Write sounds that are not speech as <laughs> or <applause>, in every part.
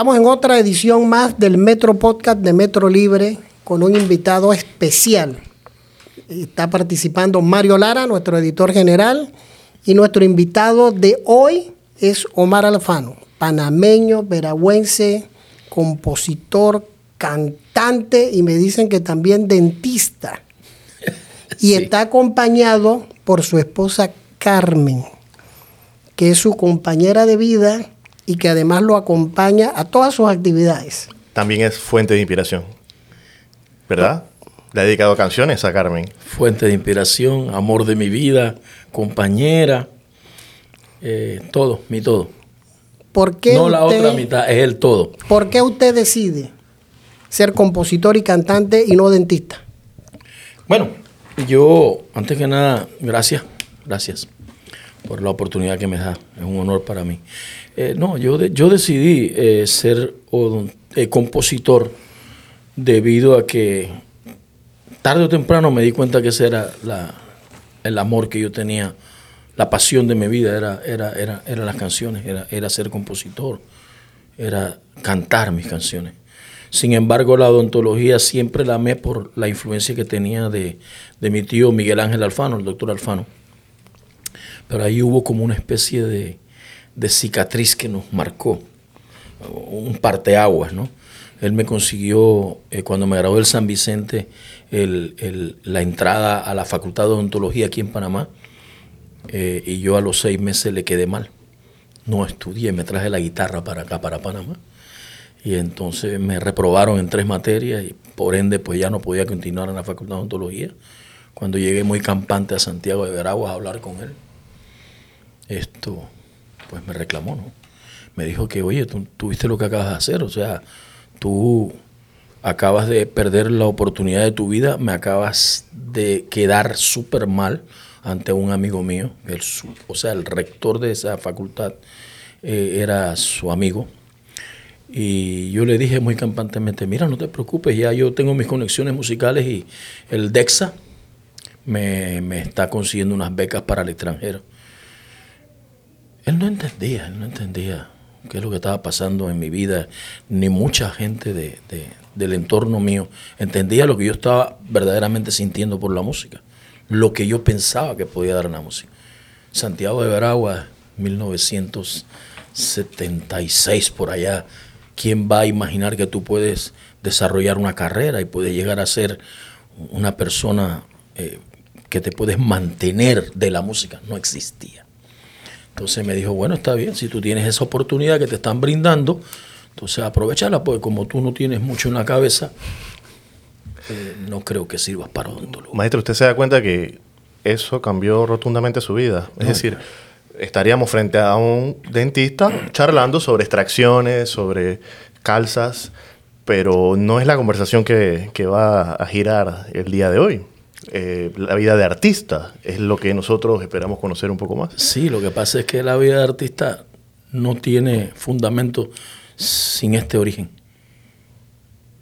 Estamos en otra edición más del Metro Podcast de Metro Libre con un invitado especial. Está participando Mario Lara, nuestro editor general, y nuestro invitado de hoy es Omar Alfano, panameño, veragüense, compositor, cantante y me dicen que también dentista. Y está acompañado por su esposa Carmen, que es su compañera de vida y que además lo acompaña a todas sus actividades. También es fuente de inspiración, ¿verdad? Le ha dedicado canciones a Carmen. Fuente de inspiración, amor de mi vida, compañera, eh, todo, mi todo. ¿Por qué no la otra mitad, es el todo. ¿Por qué usted decide ser compositor y cantante y no dentista? Bueno, yo, antes que nada, gracias, gracias por la oportunidad que me da. Es un honor para mí. Eh, no, yo, yo decidí eh, ser eh, compositor debido a que tarde o temprano me di cuenta que ese era el amor que yo tenía, la pasión de mi vida, era, era, era, era las canciones, era, era ser compositor, era cantar mis canciones. Sin embargo, la odontología siempre la amé por la influencia que tenía de, de mi tío Miguel Ángel Alfano, el doctor Alfano. Pero ahí hubo como una especie de, de cicatriz que nos marcó, un parteaguas, ¿no? Él me consiguió, eh, cuando me gradué del San Vicente, la entrada a la Facultad de Odontología aquí en Panamá, eh, y yo a los seis meses le quedé mal. No estudié, me traje la guitarra para acá, para Panamá. Y entonces me reprobaron en tres materias y por ende pues ya no podía continuar en la Facultad de Odontología. Cuando llegué muy campante a Santiago de Veraguas a hablar con él, esto pues me reclamó, ¿no? Me dijo que, oye, tú, viste lo que acabas de hacer, o sea, tú acabas de perder la oportunidad de tu vida, me acabas de quedar súper mal ante un amigo mío, o sea, el rector de esa facultad eh, era su amigo. Y yo le dije muy campantemente, mira, no te preocupes, ya yo tengo mis conexiones musicales y el DEXA me está consiguiendo unas becas para el extranjero. Él no entendía, él no entendía qué es lo que estaba pasando en mi vida, ni mucha gente de, del entorno mío entendía lo que yo estaba verdaderamente sintiendo por la música, lo que yo pensaba que podía dar la música. Santiago de Veragua, 1976 por allá, ¿quién va a imaginar que tú puedes desarrollar una carrera y puedes llegar a ser una persona eh, que te puedes mantener de la música? No existía. Entonces me dijo, bueno, está bien, si tú tienes esa oportunidad que te están brindando, entonces aprovechala, porque como tú no tienes mucho en la cabeza, eh, no creo que sirvas para odontólogo. Maestro, ¿usted se da cuenta que eso cambió rotundamente su vida? Es decir, estaríamos frente a un dentista charlando sobre extracciones, sobre calzas, pero no es la conversación que, que va a girar el día de hoy. Eh, la vida de artista es lo que nosotros esperamos conocer un poco más. Sí, lo que pasa es que la vida de artista no tiene fundamento sin este origen.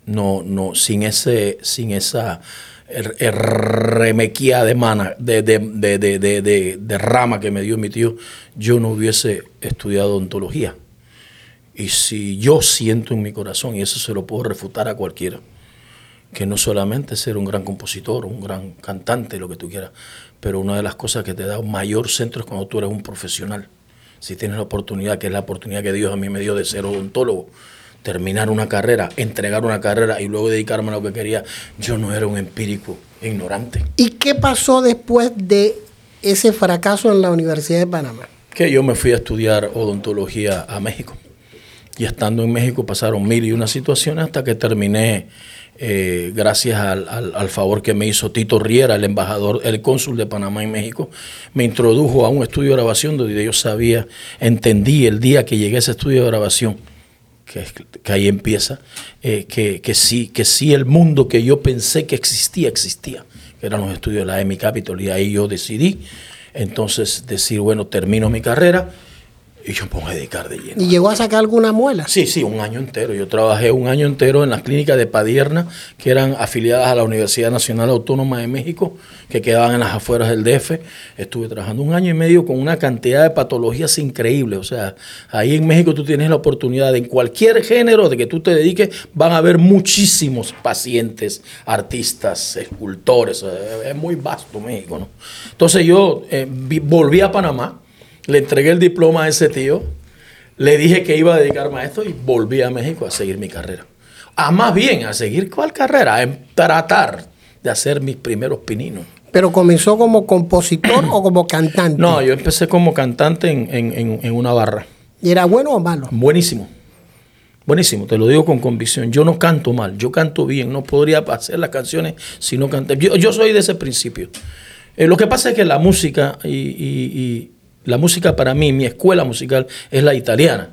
No, no, sin ese, sin esa remequía de mana, de, de, rama que me dio mi tío, yo no hubiese estudiado ontología. Y si yo siento en mi corazón, y eso se lo puedo refutar a cualquiera, que no solamente ser un gran compositor, un gran cantante, lo que tú quieras, pero una de las cosas que te da mayor centro es cuando tú eres un profesional. Si tienes la oportunidad, que es la oportunidad que Dios a mí me dio de ser odontólogo, terminar una carrera, entregar una carrera y luego dedicarme a lo que quería, yo no era un empírico ignorante. ¿Y qué pasó después de ese fracaso en la Universidad de Panamá? Que yo me fui a estudiar odontología a México. Y estando en México pasaron mil y una situaciones hasta que terminé eh, gracias al, favor que me hizo Tito Riera, el embajador, el cónsul de Panamá en México, me introdujo a un estudio de grabación donde yo sabía, entendí el día que llegué a ese estudio de grabación, que, ahí empieza, eh, que, que, sí, que sí el mundo que yo pensé que existía, existía, que eran los estudios de la EMI Capital, y ahí yo decidí entonces decir, bueno, termino mi carrera y yo me pongo a dedicar de lleno. ¿Y llegó a sacar alguna muela? Sí, sí, un año entero. Yo trabajé un año entero en las clínicas de Padierna, que eran afiliadas a la Universidad Nacional Autónoma de México, que quedaban en las afueras del DF. Estuve trabajando un año y medio con una cantidad de patologías increíbles. O sea, ahí en México tú tienes la oportunidad de en cualquier género de que tú te dediques, van a haber muchísimos pacientes, artistas, escultores. Es muy vasto México, ¿no? Entonces yo eh, volví a Panamá le entregué el diploma a ese tío, le dije que iba a dedicarme a esto y volví a México a seguir mi carrera. A más bien, a seguir cuál carrera, a tratar de hacer mis primeros pininos. ¿Pero comenzó como compositor o como cantante? No, yo empecé como cantante en, una barra. ¿Y era bueno o malo? Buenísimo. Buenísimo, te lo digo con convicción. Yo no canto mal, yo canto bien. No podría hacer las canciones si no canté. Yo, soy de ese principio. Eh, lo que pasa es que la música y la música para mí, mi escuela musical es la italiana.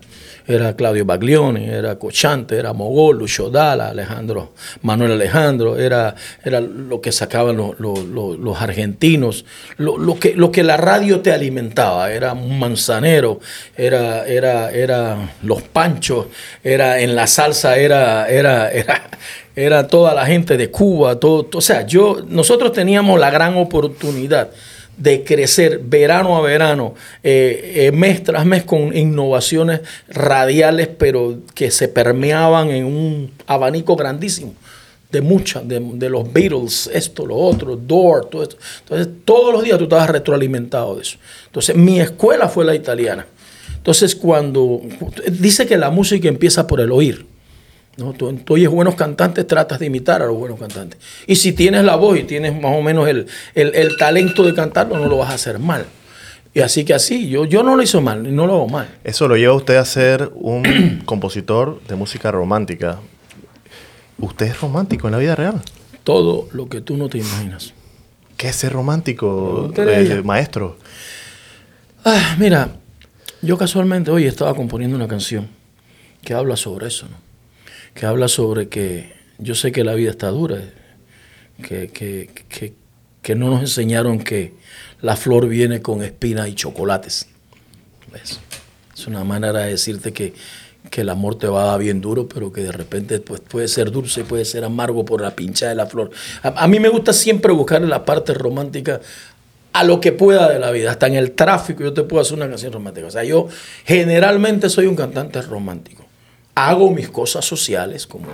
Era Claudio Baglioni, era Cochante, era Mogol, Lucio Dalla, Alejandro, Manuel Alejandro, era, era lo que sacaban los, argentinos, lo, que, lo que la radio te alimentaba, era un manzanero, era, era, era los panchos, era en la salsa, era, era, era, era toda la gente de Cuba, todo, o sea, yo, nosotros teníamos la gran oportunidad de crecer verano a verano, eh, eh, mes tras mes con innovaciones radiales, pero que se permeaban en un abanico grandísimo de muchas, de, los Beatles, esto, lo otro, Door, todo esto. Entonces, todos los días tú estabas retroalimentado de eso. Entonces, mi escuela fue la italiana. Entonces, cuando dice que la música empieza por el oír. ¿No? Tú, oyes buenos cantantes, tratas de imitar a los buenos cantantes. Y si tienes la voz y tienes más o menos el, talento de cantarlo, no lo vas a hacer mal. Y así que así, yo, yo no lo hizo mal, no lo hago mal. Eso lo lleva a usted a ser un <clears throat> compositor de música romántica. ¿Usted es romántico en la vida real? Todo lo que tú no te imaginas. ¿Qué es ser romántico, eh, maestro? Ah, mira, yo casualmente hoy estaba componiendo una canción que habla sobre eso, ¿no? Que habla sobre que yo sé que la vida está dura, que, que, no nos enseñaron que la flor viene con espinas y chocolates. Es una manera de decirte que, el amor te va a dar bien duro, pero que de repente pues, puede ser dulce, puede ser amargo por la pincha de la flor. A, mí me gusta siempre buscar la parte romántica a lo que pueda de la vida. Hasta en el tráfico yo te puedo hacer una canción romántica. O sea, yo generalmente soy un cantante romántico hago mis cosas sociales como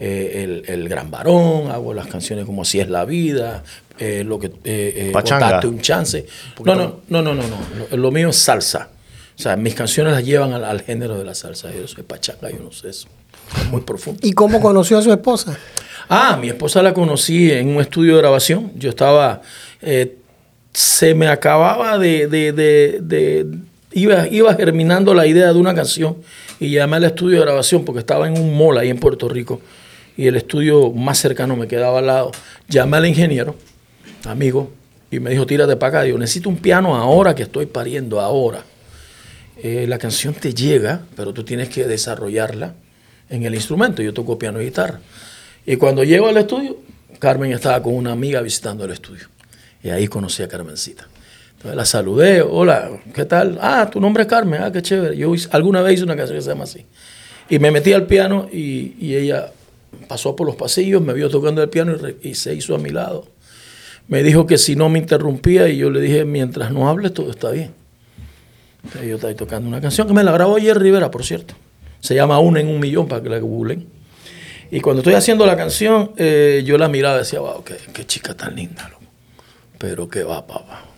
eh, el, Gran Varón, hago las canciones como Así es la vida, eh, lo que eh, eh un chance. No, no, no, no, no, no. Lo, mío es salsa. O sea, mis canciones las llevan al, género de la salsa. Yo soy pachanga, yo no sé eso. Es muy profundo. ¿Y cómo conoció a su esposa? Ah, mi esposa la conocí en un estudio de grabación. Yo estaba. se me acababa de. de, de iba, iba germinando la idea de una canción y llamé al estudio de grabación porque estaba en un mall ahí en Puerto Rico y el estudio más cercano me quedaba al lado. Llamé al ingeniero, amigo, y me dijo, tírate para acá. Yo necesito un piano ahora que estoy pariendo, ahora. Eh, la canción te llega, pero tú tienes que desarrollarla en el instrumento. Yo toco piano y guitarra. Y cuando llego al estudio, Carmen estaba con una amiga visitando el estudio. Y ahí conocí a Carmencita la saludé, hola, ¿qué tal? Ah, tu nombre es Carmen, ah, qué chévere. Yo alguna vez hice una canción que se llama así. Y me metí al piano y, ella pasó por los pasillos, me vio tocando el piano y, se hizo a mi lado. Me dijo que si no me interrumpía y yo le dije, mientras no hables, todo está bien. yo estaba tocando una canción que me la grabó ayer Rivera, por cierto. Se llama Una en un millón para que la googlen. Y cuando estoy haciendo la canción, eh, yo la miraba y decía, wow, qué, chica tan linda. Pero qué va, papá.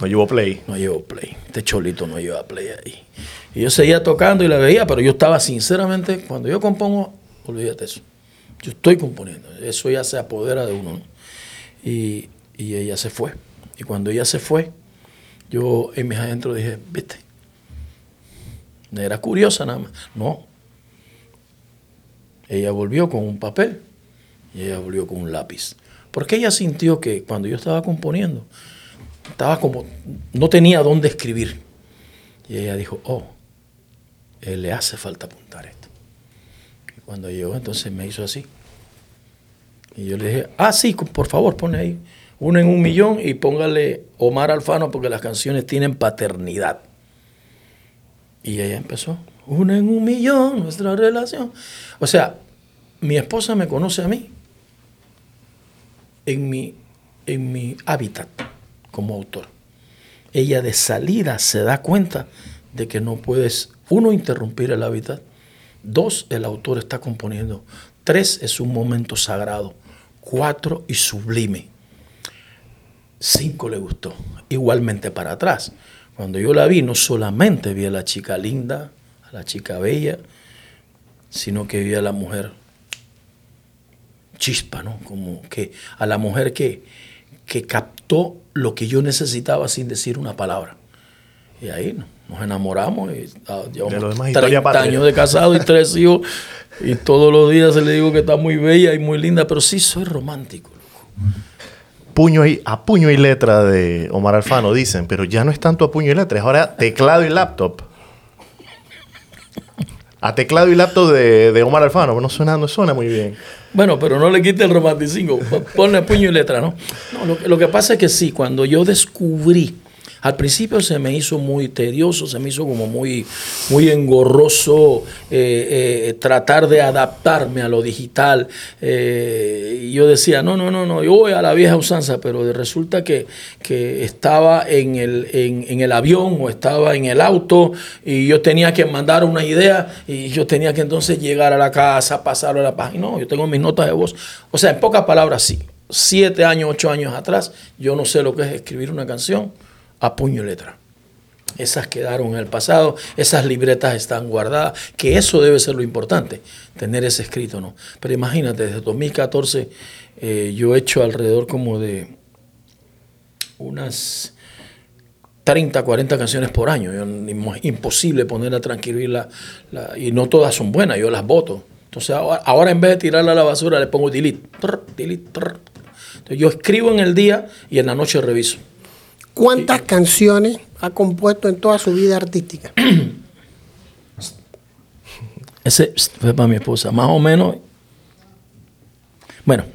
No llevó play. No llevó play. Este cholito no lleva play ahí. Y yo seguía tocando y la veía, pero yo estaba sinceramente, cuando yo compongo, olvídate eso. Yo estoy componiendo. Eso ya se apodera de uno. Y, ella se fue. Y cuando ella se fue, yo en mis adentro dije, viste, era curiosa nada más. No. Ella volvió con un papel y ella volvió con un lápiz. Porque ella sintió que cuando yo estaba componiendo, estaba como, no tenía dónde escribir. Y ella dijo, oh, él le hace falta apuntar esto. Y cuando llegó, entonces me hizo así. Y yo le dije, ah, sí, por favor, pone ahí uno en un millón y póngale Omar Alfano porque las canciones tienen paternidad. Y ella empezó, una en un millón nuestra relación. O sea, mi esposa me conoce a mí en mi, en mi hábitat como autor. Ella de salida se da cuenta de que no puedes, uno, interrumpir el hábitat, dos, el autor está componiendo, tres, es un momento sagrado, cuatro, y sublime. Cinco le gustó, igualmente para atrás. Cuando yo la vi, no solamente vi a la chica linda, a la chica bella, sino que vi a la mujer chispa, ¿no? Como que a la mujer que, que captó lo que yo necesitaba sin decir una palabra. Y ahí nos enamoramos y ah, llevamos 30 años de casado y tres <laughs> hijos y todos los días se le digo que está muy bella y muy linda, pero sí soy romántico. Puño y, a puño y letra de Omar Alfano dicen, pero ya no es tanto a puño y letra, es ahora teclado y laptop. A teclado y laptop de, Omar Alfano, no suena, no suena muy bien. Bueno, pero no le quite el romanticismo, ponle puño y letra, ¿no? no lo, que pasa es que sí, cuando yo descubrí al principio se me hizo muy tedioso, se me hizo como muy, muy engorroso eh, eh, tratar de adaptarme a lo digital. Eh, y yo decía, no, no, no, no, yo voy a la vieja usanza, pero resulta que, estaba en el, en, el avión o estaba en el auto y yo tenía que mandar una idea y yo tenía que entonces llegar a la casa, pasarlo a la página. No, yo tengo mis notas de voz. O sea, en pocas palabras, sí. Siete años, ocho años atrás, yo no sé lo que es escribir una canción a puño y letra. Esas quedaron en el pasado, esas libretas están guardadas, que eso debe ser lo importante, tener ese escrito, ¿no? Pero imagínate, desde 2014 eh, yo he hecho alrededor como de unas 30, 40 canciones por año. es imposible poner a transcribirla, y no todas son buenas, yo las voto. Entonces ahora, en vez de tirarla a la basura le pongo delete. delete Entonces yo escribo en el día y en la noche reviso. ¿Cuántas canciones ha compuesto en toda su vida artística? <clears throat> Ese fue para mi esposa, más o menos. Bueno,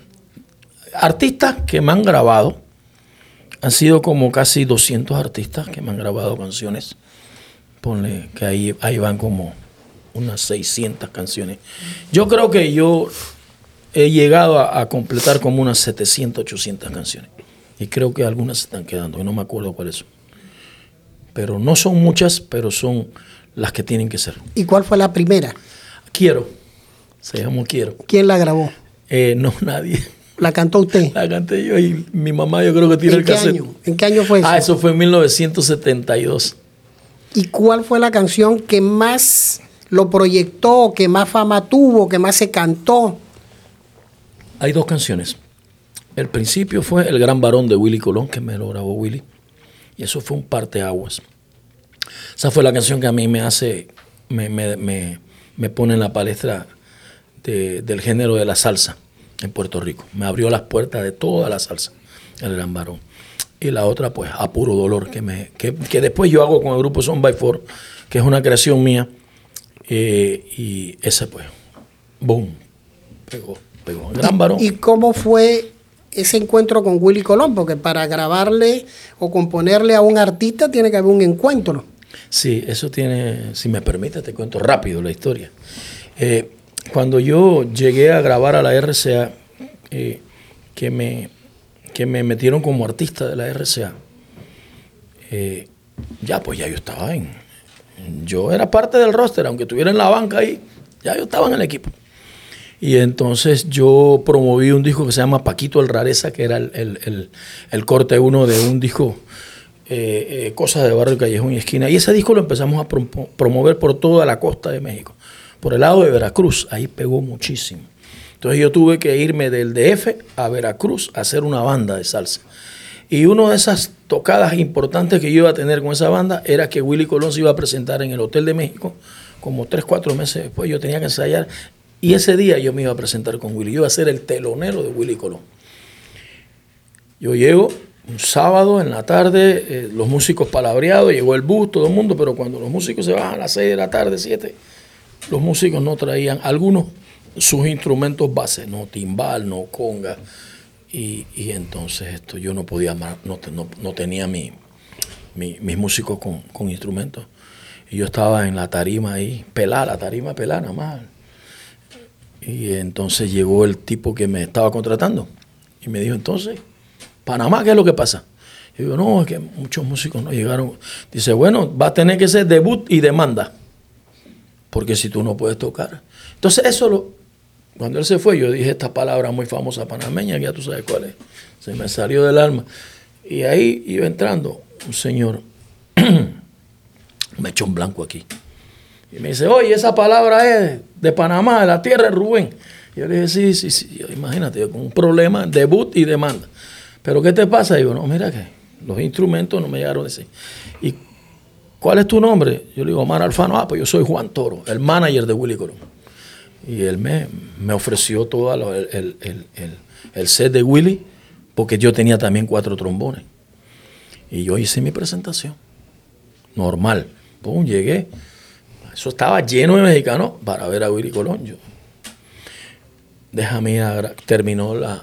artistas que me han grabado, han sido como casi 200 artistas que me han grabado canciones. Ponle que ahí, ahí van como unas 600 canciones. Yo creo que yo he llegado a, a completar como unas 700, 800 canciones. Y creo que algunas se están quedando, y no me acuerdo cuáles son. Pero no son muchas, pero son las que tienen que ser. ¿Y cuál fue la primera? Quiero. Se llamó Quiero. ¿Quién la grabó? Eh, no, <laughs> nadie. ¿La cantó usted? La canté yo y mi mamá yo creo que tiene el qué cassette. Año? ¿En qué año fue eso? Ah, eso fue en 1972. ¿Y cuál fue la canción que más lo proyectó, que más fama tuvo, que más se cantó? Hay dos canciones. El principio fue El Gran Varón de Willy Colón, que me lo grabó Willy. Y eso fue un parteaguas. Esa fue la canción que a mí me hace, me, me, pone en la palestra del género de la salsa en Puerto Rico. Me abrió las puertas de toda la salsa, El Gran Varón. Y la otra, pues, A Puro Dolor, que, me, que, después yo hago con el grupo Son by Four, que es una creación mía. Eh, y ese, pues, boom, pegó, pegó. El Gran Varón. ¿Y cómo fue ese encuentro con Willy Colón, porque para grabarle o componerle a un artista tiene que haber un encuentro. Sí, eso tiene, si me permite, te cuento rápido la historia. Eh, cuando yo llegué a grabar a la RCA, eh, que, me, que me metieron como artista de la RCA, eh, ya pues ya yo estaba en, yo era parte del roster, aunque estuviera en la banca ahí, ya yo estaba en el equipo. Y entonces yo promoví un disco que se llama Paquito el Rareza, que era el, corte uno de un disco, eh, eh, Cosas de Barrio, Callejón y Esquina. Y ese disco lo empezamos a promover por toda la costa de México. Por el lado de Veracruz, ahí pegó muchísimo. Entonces yo tuve que irme del DF a Veracruz a hacer una banda de salsa. Y una de esas tocadas importantes que yo iba a tener con esa banda era que Willy Colón se iba a presentar en el Hotel de México como tres, cuatro meses después. Yo tenía que ensayar y ese día yo me iba a presentar con Willy. Yo iba a ser el telonero de Willy Colón. Yo llego un sábado en la tarde, eh, los músicos palabreados, llegó el bus, todo el mundo, pero cuando los músicos se bajan a las 6 de la tarde, 7, los músicos no traían algunos sus instrumentos base, no timbal, no conga. Y, entonces esto yo no podía más, no, tenía mi, mis músicos con, con instrumentos. Y yo estaba en la tarima ahí, pelada, la tarima pelada nada más. Y entonces llegó el tipo que me estaba contratando y me dijo, entonces, Panamá, ¿qué es lo que pasa? Y digo, no, es que muchos músicos no llegaron. Dice, bueno, va a tener que ser debut y demanda, porque si tú no puedes tocar. Entonces eso lo, cuando él se fue, yo dije esta palabra muy famosa panameña, que ya tú sabes cuál es. Se me salió del alma. Y ahí iba entrando un señor, me <clears throat> echó un blanco aquí. Y me dice, oye, esa palabra es de Panamá, de la tierra de Rubén. Y yo le dije, sí, sí, sí. imagínate, con un problema, debut y demanda. Pero ¿qué te pasa? Y digo, no, mira que los instrumentos no me llegaron a decir. ¿Y cuál es tu nombre? Yo le digo, Omar Alfano. Ah, pues yo soy Juan Toro, el manager de Willy Colón. Y él me, me ofreció todo el, el, set de Willy, porque yo tenía también cuatro trombones. Y yo hice mi presentación. Normal. Pum, llegué. Eso estaba lleno de mexicanos para ver a Willy Colón. Yo, déjame terminó la,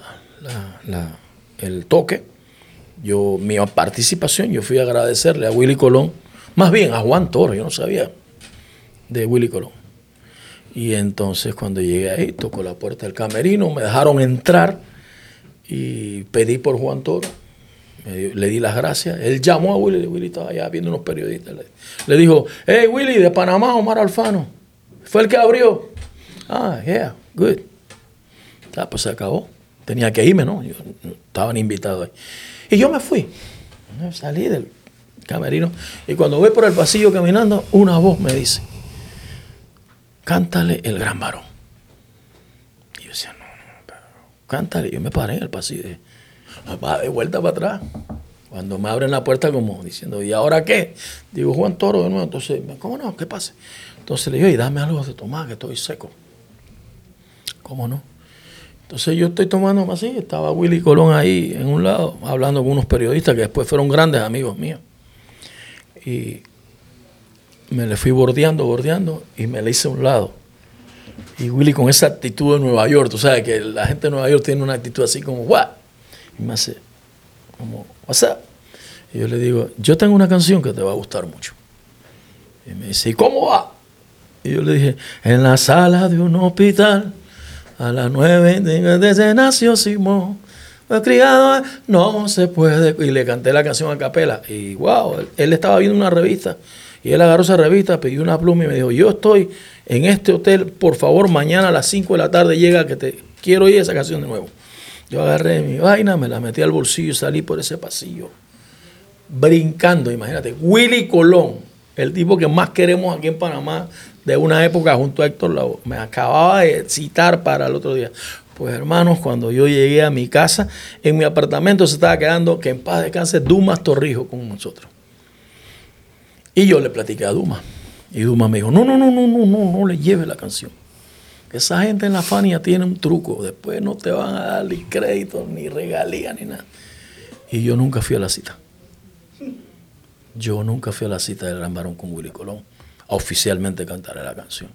el toque. Yo, mi participación, yo fui a agradecerle a Willy Colón, más bien a Juan Toro, yo no sabía de Willy Colón. Y entonces cuando llegué ahí, tocó la puerta del camerino, me dejaron entrar y pedí por Juan Toro. Le di las gracias. Él llamó a Willy, Willy estaba allá viendo unos periodistas. Le, dijo, hey Willy, de Panamá, Omar Alfano. Fue el que abrió. Ah, yeah, good. Ah, pues se acabó. Tenía que irme, ¿no? estaban invitados ahí. Y yo me fui. Salí del camerino. Y cuando voy por el pasillo caminando, una voz me dice, cántale el gran varón. Y yo decía, no, no, pero cántale. Yo me paré en el pasillo. Va de vuelta para atrás. Cuando me abren la puerta como diciendo, ¿y ahora qué? Digo, Juan Toro de nuevo. Entonces, ¿cómo no? ¿Qué pasa? Entonces le digo, y dame algo de tomar, que estoy seco. ¿Cómo no? Entonces yo estoy tomando así, estaba Willy Colón ahí en un lado, hablando con unos periodistas que después fueron grandes amigos míos. Y me le fui bordeando, bordeando, y me le hice a un lado. Y Willy con esa actitud de Nueva York, tú sabes que la gente de Nueva York tiene una actitud así como, ¿what? Y me hace, como, what's up? Y yo le digo, yo tengo una canción que te va a gustar mucho. Y me dice, ¿y cómo va? Y yo le dije, en la sala de un hospital a las nueve desde nació Simón. Fue criado, no se puede. Y le canté la canción a capela. Y wow, él, estaba viendo una revista. Y él agarró esa revista, pidió una pluma y me dijo, yo estoy en este hotel, por favor, mañana a las 5 de la tarde llega que te quiero oír esa canción de nuevo. Yo agarré mi vaina, me la metí al bolsillo y salí por ese pasillo, brincando, imagínate. Willy Colón, el tipo que más queremos aquí en Panamá, de una época junto a Héctor Lavoe. Me acababa de citar para el otro día. Pues hermanos, cuando yo llegué a mi casa, en mi apartamento se estaba quedando, que en paz descanse, Dumas Torrijos con nosotros. Y yo le platiqué a Dumas. Y Dumas me dijo, no, no, no, no, no, no, no le lleve la canción. Esa gente en la Fania tiene un truco. Después no te van a dar ni crédito, ni regalía, ni nada. Y yo nunca fui a la cita. Yo nunca fui a la cita del Gran Barón con Willy Colón oficialmente cantaré la canción.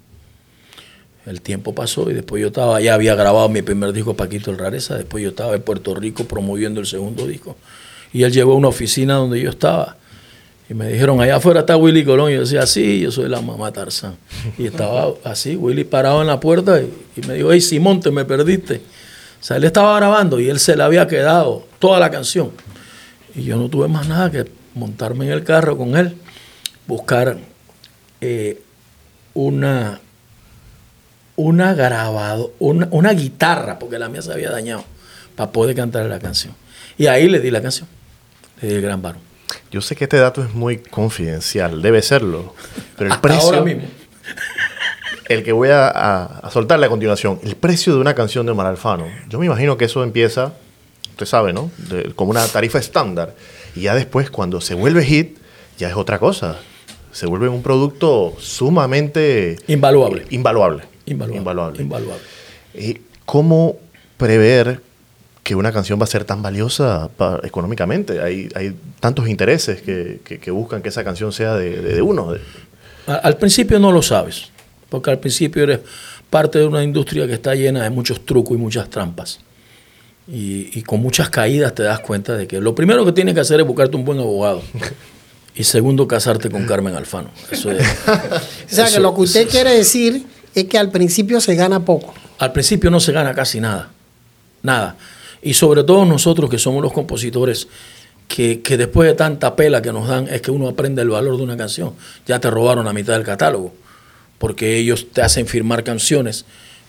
El tiempo pasó y después yo estaba, ya había grabado mi primer disco Paquito el Rareza, después yo estaba en Puerto Rico promoviendo el segundo disco. Y él llegó a una oficina donde yo estaba. Y me dijeron, allá afuera está Willy Colón. Y yo decía, sí, yo soy la mamá Tarzán. Y <laughs> estaba así, Willy parado en la puerta y, me dijo, hey Simón, te me perdiste. O sea, él estaba grabando y él se le había quedado toda la canción. Y yo no tuve más nada que montarme en el carro con él, buscar eh, una, una grabado, una, guitarra, porque la mía se había dañado, para poder cantar la canción. Y ahí le di la canción, le di el gran varón. Yo sé que este dato es muy confidencial, debe serlo, pero el precio... Ahora mismo. El que voy a, soltarle a continuación, el precio de una canción de Omar Alfano. Yo me imagino que eso empieza, usted sabe, ¿no? como una tarifa estándar. Y ya después, cuando se vuelve hit, ya es otra cosa se vuelve un producto sumamente... Invaluable. invaluable. Invaluable. Invaluable. ¿Y ¿Cómo prever que una canción va a ser tan valiosa económicamente? Hay, hay tantos intereses que, que, buscan que esa canción sea de, de, uno. Al principio no lo sabes, porque al principio eres parte de una industria que está llena de muchos trucos y muchas trampas. Y, y, con muchas caídas te das cuenta de que lo primero que tienes que hacer es buscarte un buen abogado. Y segundo, casarte con Carmen Alfano. Eso es, <laughs> O sea, que lo que usted quiere decir es que al principio se gana poco. al principio no se gana casi nada. Nada. Y sobre todo nosotros que somos los compositores, que, que después de tanta pela que nos dan, es que uno aprende el valor de una canción. Ya te robaron la mitad del catálogo, porque ellos te hacen firmar canciones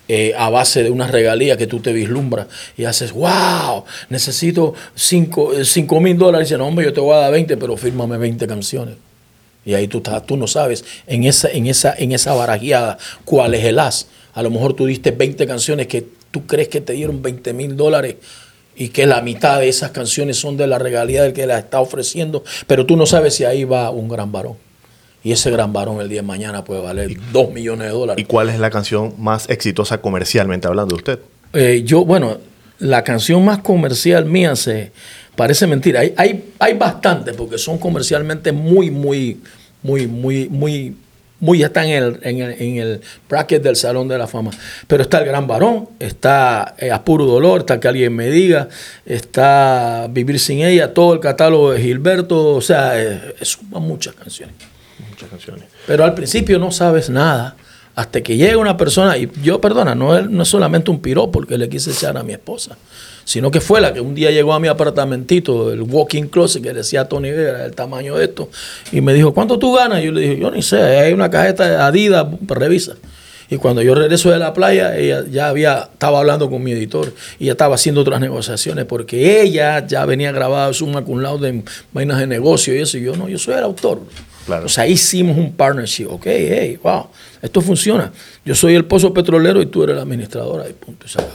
eh, a base de una regalía que tú te vislumbras y haces, wow, necesito 5 mil dólares. Y dicen, no, hombre, yo te voy a dar 20, pero fírmame 20 canciones. Y ahí tú, estás, tú no sabes en esa, en, esa, en esa barajeada cuál es el as. A lo mejor tú diste 20 canciones que tú crees que te dieron 20 mil dólares y que la mitad de esas canciones son de la regalía del que la está ofreciendo, pero tú no sabes si ahí va un gran varón. Y ese gran varón el día de mañana puede valer 2 millones de ¿Y dólares. cuál es la canción más exitosa comercialmente hablando de usted? Eh, yo, bueno, la canción más comercial mía se parece mentira. Hay, hay, hay bastantes porque son comercialmente muy, muy, muy, muy, muy, muy ya están en el, en, el, en el bracket del Salón de la Fama. Pero está El Gran Varón, está eh, A Puro Dolor, está Que Alguien Me Diga, está Vivir Sin Ella, todo el catálogo de Gilberto, o sea, eh, suman muchas canciones. Muchas canciones. Pero al principio no sabes nada. Hasta que llega una persona, y yo, perdona, no es, no es solamente un piropo porque le quise echar a mi esposa, sino que fue la que un día llegó a mi apartamentito, el walking closet que decía Tony Vera, el tamaño de esto, y me dijo, ¿cuánto tú ganas? Y yo le dije, yo ni sé, hay una cajeta Adidas, revisa. Y cuando yo regreso de la playa, ella ya había, estaba hablando con mi editor y ya estaba haciendo otras negociaciones porque ella ya venía grabada summa cum laude en vainas de negocio y eso. Y yo no, yo soy el autor. Claro. O sea, hicimos un partnership. Ok, hey, wow, esto funciona. Yo soy el pozo petrolero y tú eres la administradora y punto. y se acabó.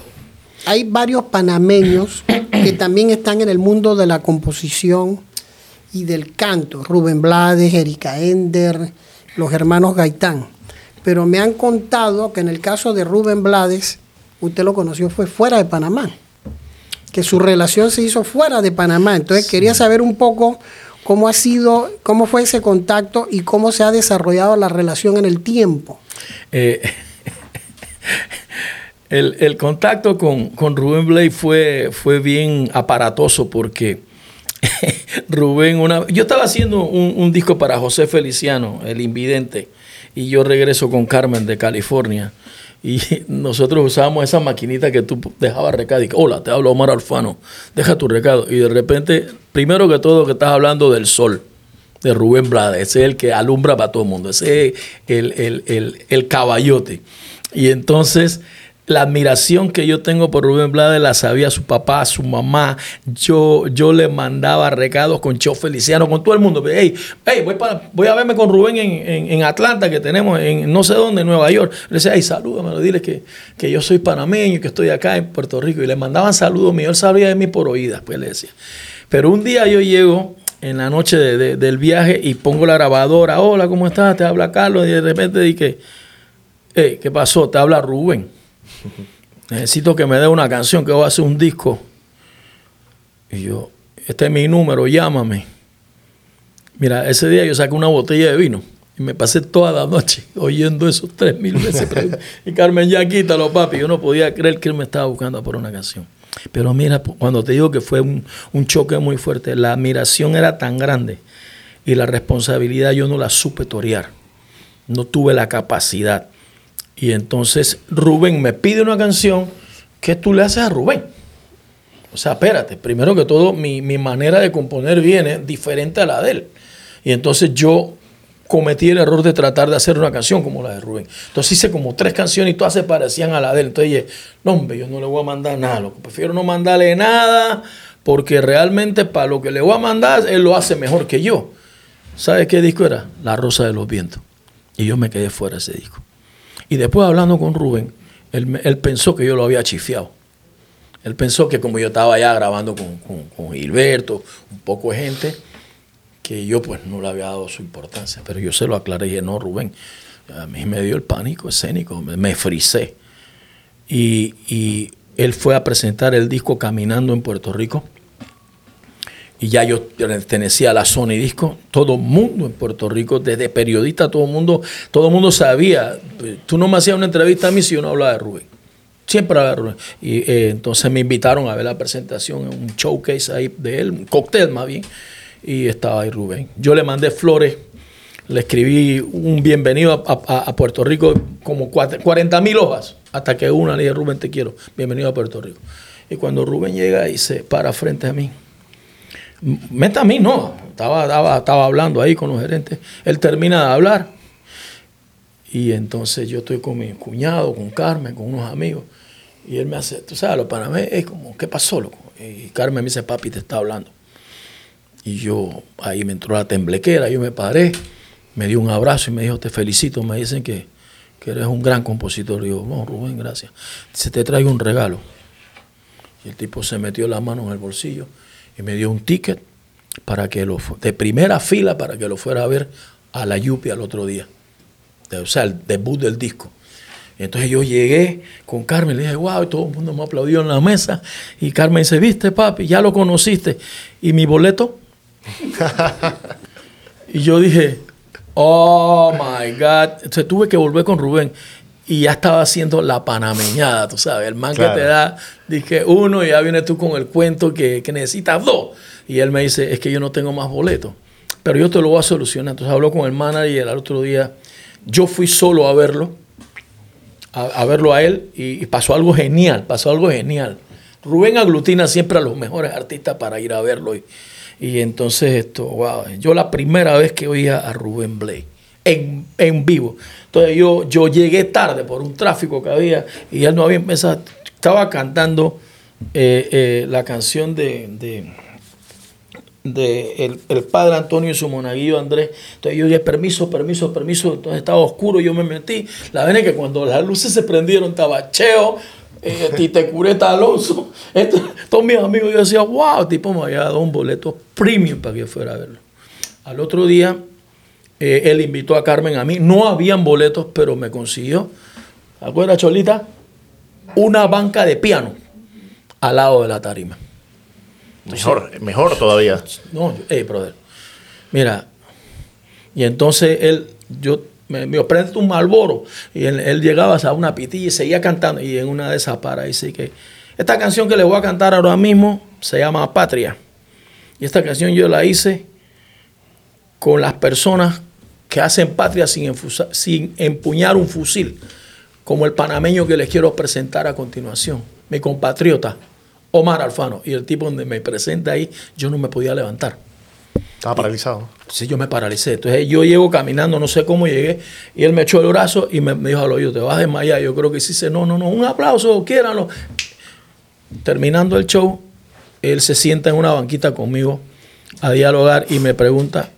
Hay varios panameños que también están en el mundo de la composición y del canto. Rubén Blades, Erika Ender, los hermanos Gaitán. Pero me han contado que en el caso de Rubén Blades, usted lo conoció fue fuera de Panamá. Que su relación se hizo fuera de Panamá. Entonces quería saber un poco cómo ha sido, cómo fue ese contacto y cómo se ha desarrollado la relación en el tiempo. Eh, <laughs> el, el contacto con, con Rubén Blade fue, fue bien aparatoso porque <laughs> Rubén, una, yo estaba haciendo un disco para José Feliciano, el invidente, y yo regreso con Carmen de California. Y nosotros usábamos esa maquinita que tú dejabas recado. Y hola, te hablo Omar Alfano, deja tu recado. Y de repente, primero que todo, que estás hablando del sol, de Rubén Blades. Ese es el que alumbra para todo el mundo. Ese es el, el, el, el caballote. Y entonces, la admiración que yo tengo por Rubén Blades la sabía su papá, su mamá. Yo, yo le mandaba recados con Cho Feliciano, con todo el mundo. Hey, hey voy, para, voy a verme con Rubén en, en, en, Atlanta, que tenemos en no sé dónde, en Nueva York. Le decía, hey, salúdame, dile que, que yo soy panameño, que estoy acá en Puerto Rico. Y le mandaban saludos míos. Él sabía de mí por oídas, pues le decía. Pero un día yo llego en la noche de, del viaje y pongo la grabadora. Hola, ¿cómo estás? Te habla Carlos. Y de repente dije, hey, ¿qué pasó? Te habla Rubén. Necesito que me dé una canción que voy a hacer un disco. Y yo, este es mi número, llámame. Mira, ese día yo saqué una botella de vino y me pasé toda la noche oyendo esos tres mil veces. <laughs> y Carmen, ya quítalo, papi. Yo no podía creer que él me estaba buscando por una canción. Pero mira, cuando te digo que fue un, un choque muy fuerte, la admiración era tan grande y la responsabilidad yo no la supe torear. No tuve la capacidad. Y entonces Rubén me pide una canción que tú le haces a Rubén. O sea, espérate, primero que todo, mi, mi, manera de componer viene diferente a la de él. Y entonces yo cometí el error de tratar de hacer una canción como la de Rubén. Entonces hice como tres canciones y todas se parecían a la de él. Entonces dije, no, hombre, yo no le voy a mandar nada. Prefiero no mandarle nada porque realmente para lo que le voy a mandar, él lo hace mejor que yo. ¿Sabes qué disco era? La Rosa de los Vientos. Y yo me quedé fuera de ese disco. Y después hablando con Rubén, él, pensó que yo lo había chifiado. Él pensó que como yo estaba allá grabando con, con, con, Gilberto, un poco de gente, que yo pues no le había dado su importancia. Pero yo se lo aclaré y dije, no, Rubén, a mí me dio el pánico escénico, me, me frisé. Y, y él fue a presentar el disco Caminando en Puerto Rico. Y ya yo pertenecía a la Sony Disco, todo mundo en Puerto Rico, desde periodista, todo mundo, todo mundo sabía. Tú no me hacías una entrevista a mí si yo no hablaba de Rubén. Siempre hablaba de Rubén. Y eh, entonces me invitaron a ver la presentación, un showcase ahí de él, un cóctel más bien. y estaba ahí Rubén. Yo le mandé flores, le escribí un bienvenido a, Puerto Rico, como 40 mil hojas, hasta que una le dije, Rubén, te quiero, bienvenido a Puerto Rico. Y cuando Rubén llega y se para frente a mí, meta a mí, no, estaba, estaba, estaba hablando ahí con los gerentes, él termina de hablar. Y entonces yo estoy con mi cuñado, con Carmen, con unos amigos. Y él me hace, tú sabes, lo para mí es como, ¿qué pasó, loco? Y Carmen me dice, papi, te está hablando. Y yo, ahí me entró la temblequera, yo me paré, me dio un abrazo y me dijo, te felicito, me dicen que, eres un gran compositor. Y yo, no, Rubén, gracias. Se te traigo un regalo. Y el tipo se metió la mano en el bolsillo y me dio un ticket para que lo, de primera fila para que lo fuera a ver a la Yupi al otro día. o sea, el debut del disco. Entonces yo llegué con Carmen, le dije, wow, y todo el mundo me aplaudió en la mesa. Y Carmen dice, viste, papi, ya lo conociste. ¿Y mi boleto? <laughs> y yo dije, oh my God. Entonces tuve que volver con Rubén. Y ya estaba haciendo la panameñada, tú sabes, el man que te da, dije uno y ya vienes tú con el cuento que, que necesitas dos. Y él me dice, es que yo no tengo más boletos. Pero yo te lo voy a solucionar. Entonces habló con el manager y el otro día yo fui solo a verlo a, verlo a él y, pasó algo genial, pasó algo genial. Rubén aglutina siempre a los mejores artistas para ir a verlo. Y, y entonces esto, wow, yo la primera vez que oía a Rubén Blake en, en, vivo. Entonces yo, yo llegué tarde por un tráfico que había y él no había empezado, estaba cantando eh, eh, la canción de de el, padre Antonio y su monaguillo Andrés. Entonces yo dije, permiso, permiso, permiso. Entonces estaba oscuro, yo me metí. La verdad es que cuando las luces se prendieron, estaba Cheo, eh, Tite Cureta Alonso, todos mis amigos, yo decía, wow, tipo me había dado un boleto premium para que yo fuera a verlo. Al otro día, eh, él invitó a Carmen a mí. No habían boletos, pero me consiguió, ¿acuerdas, Cholita? Una banca de piano al lado de la tarima. Mejor, mejor todavía. No, hey, brother. Mira, y entonces él, yo me, me prende un malboro. Y él, llegaba a una pitilla y seguía cantando. Y en una de esas para dice que esta canción que le voy a cantar ahora mismo se llama Patria. Y esta canción yo la hice con las personas que hacen patria sin, sin empuñar un fusil, como el panameño que les quiero presentar a continuación, mi compatriota Omar Alfano. Y el tipo donde me presenta ahí, yo no me podía levantar. Estaba paralizado. Sí, yo me paralicé. Entonces yo llego caminando, no sé cómo llegué, y él me echó el brazo y me, dijo al oído, te vas a desmayar. Yo creo que sí, no, no, no, un aplauso, quiéranlo. Terminando el show, él se sienta en una banquita conmigo a dialogar y me pregunta,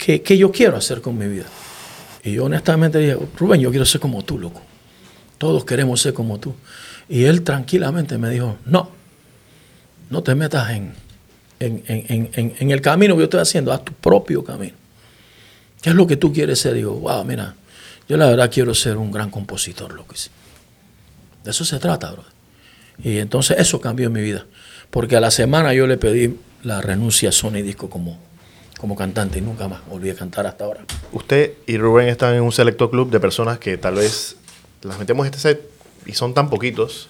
¿qué, qué yo quiero hacer con mi vida? Y yo honestamente dije, Rubén, yo quiero ser como tú, loco. Todos queremos ser como tú. Y él tranquilamente me dijo, no, no te metas en, en, el camino que yo estoy haciendo, haz tu propio camino. ¿Qué es lo que tú quieres ser? Digo, wow, mira, yo la verdad quiero ser un gran compositor, lo que. De eso se trata, bro. Y entonces eso cambió mi vida. Porque a la semana yo le pedí la renuncia a Sony Disco como, como cantante y nunca más volví a cantar hasta ahora. Usted y Rubén están en un selecto club de personas que tal vez las metemos en este set y son tan poquitos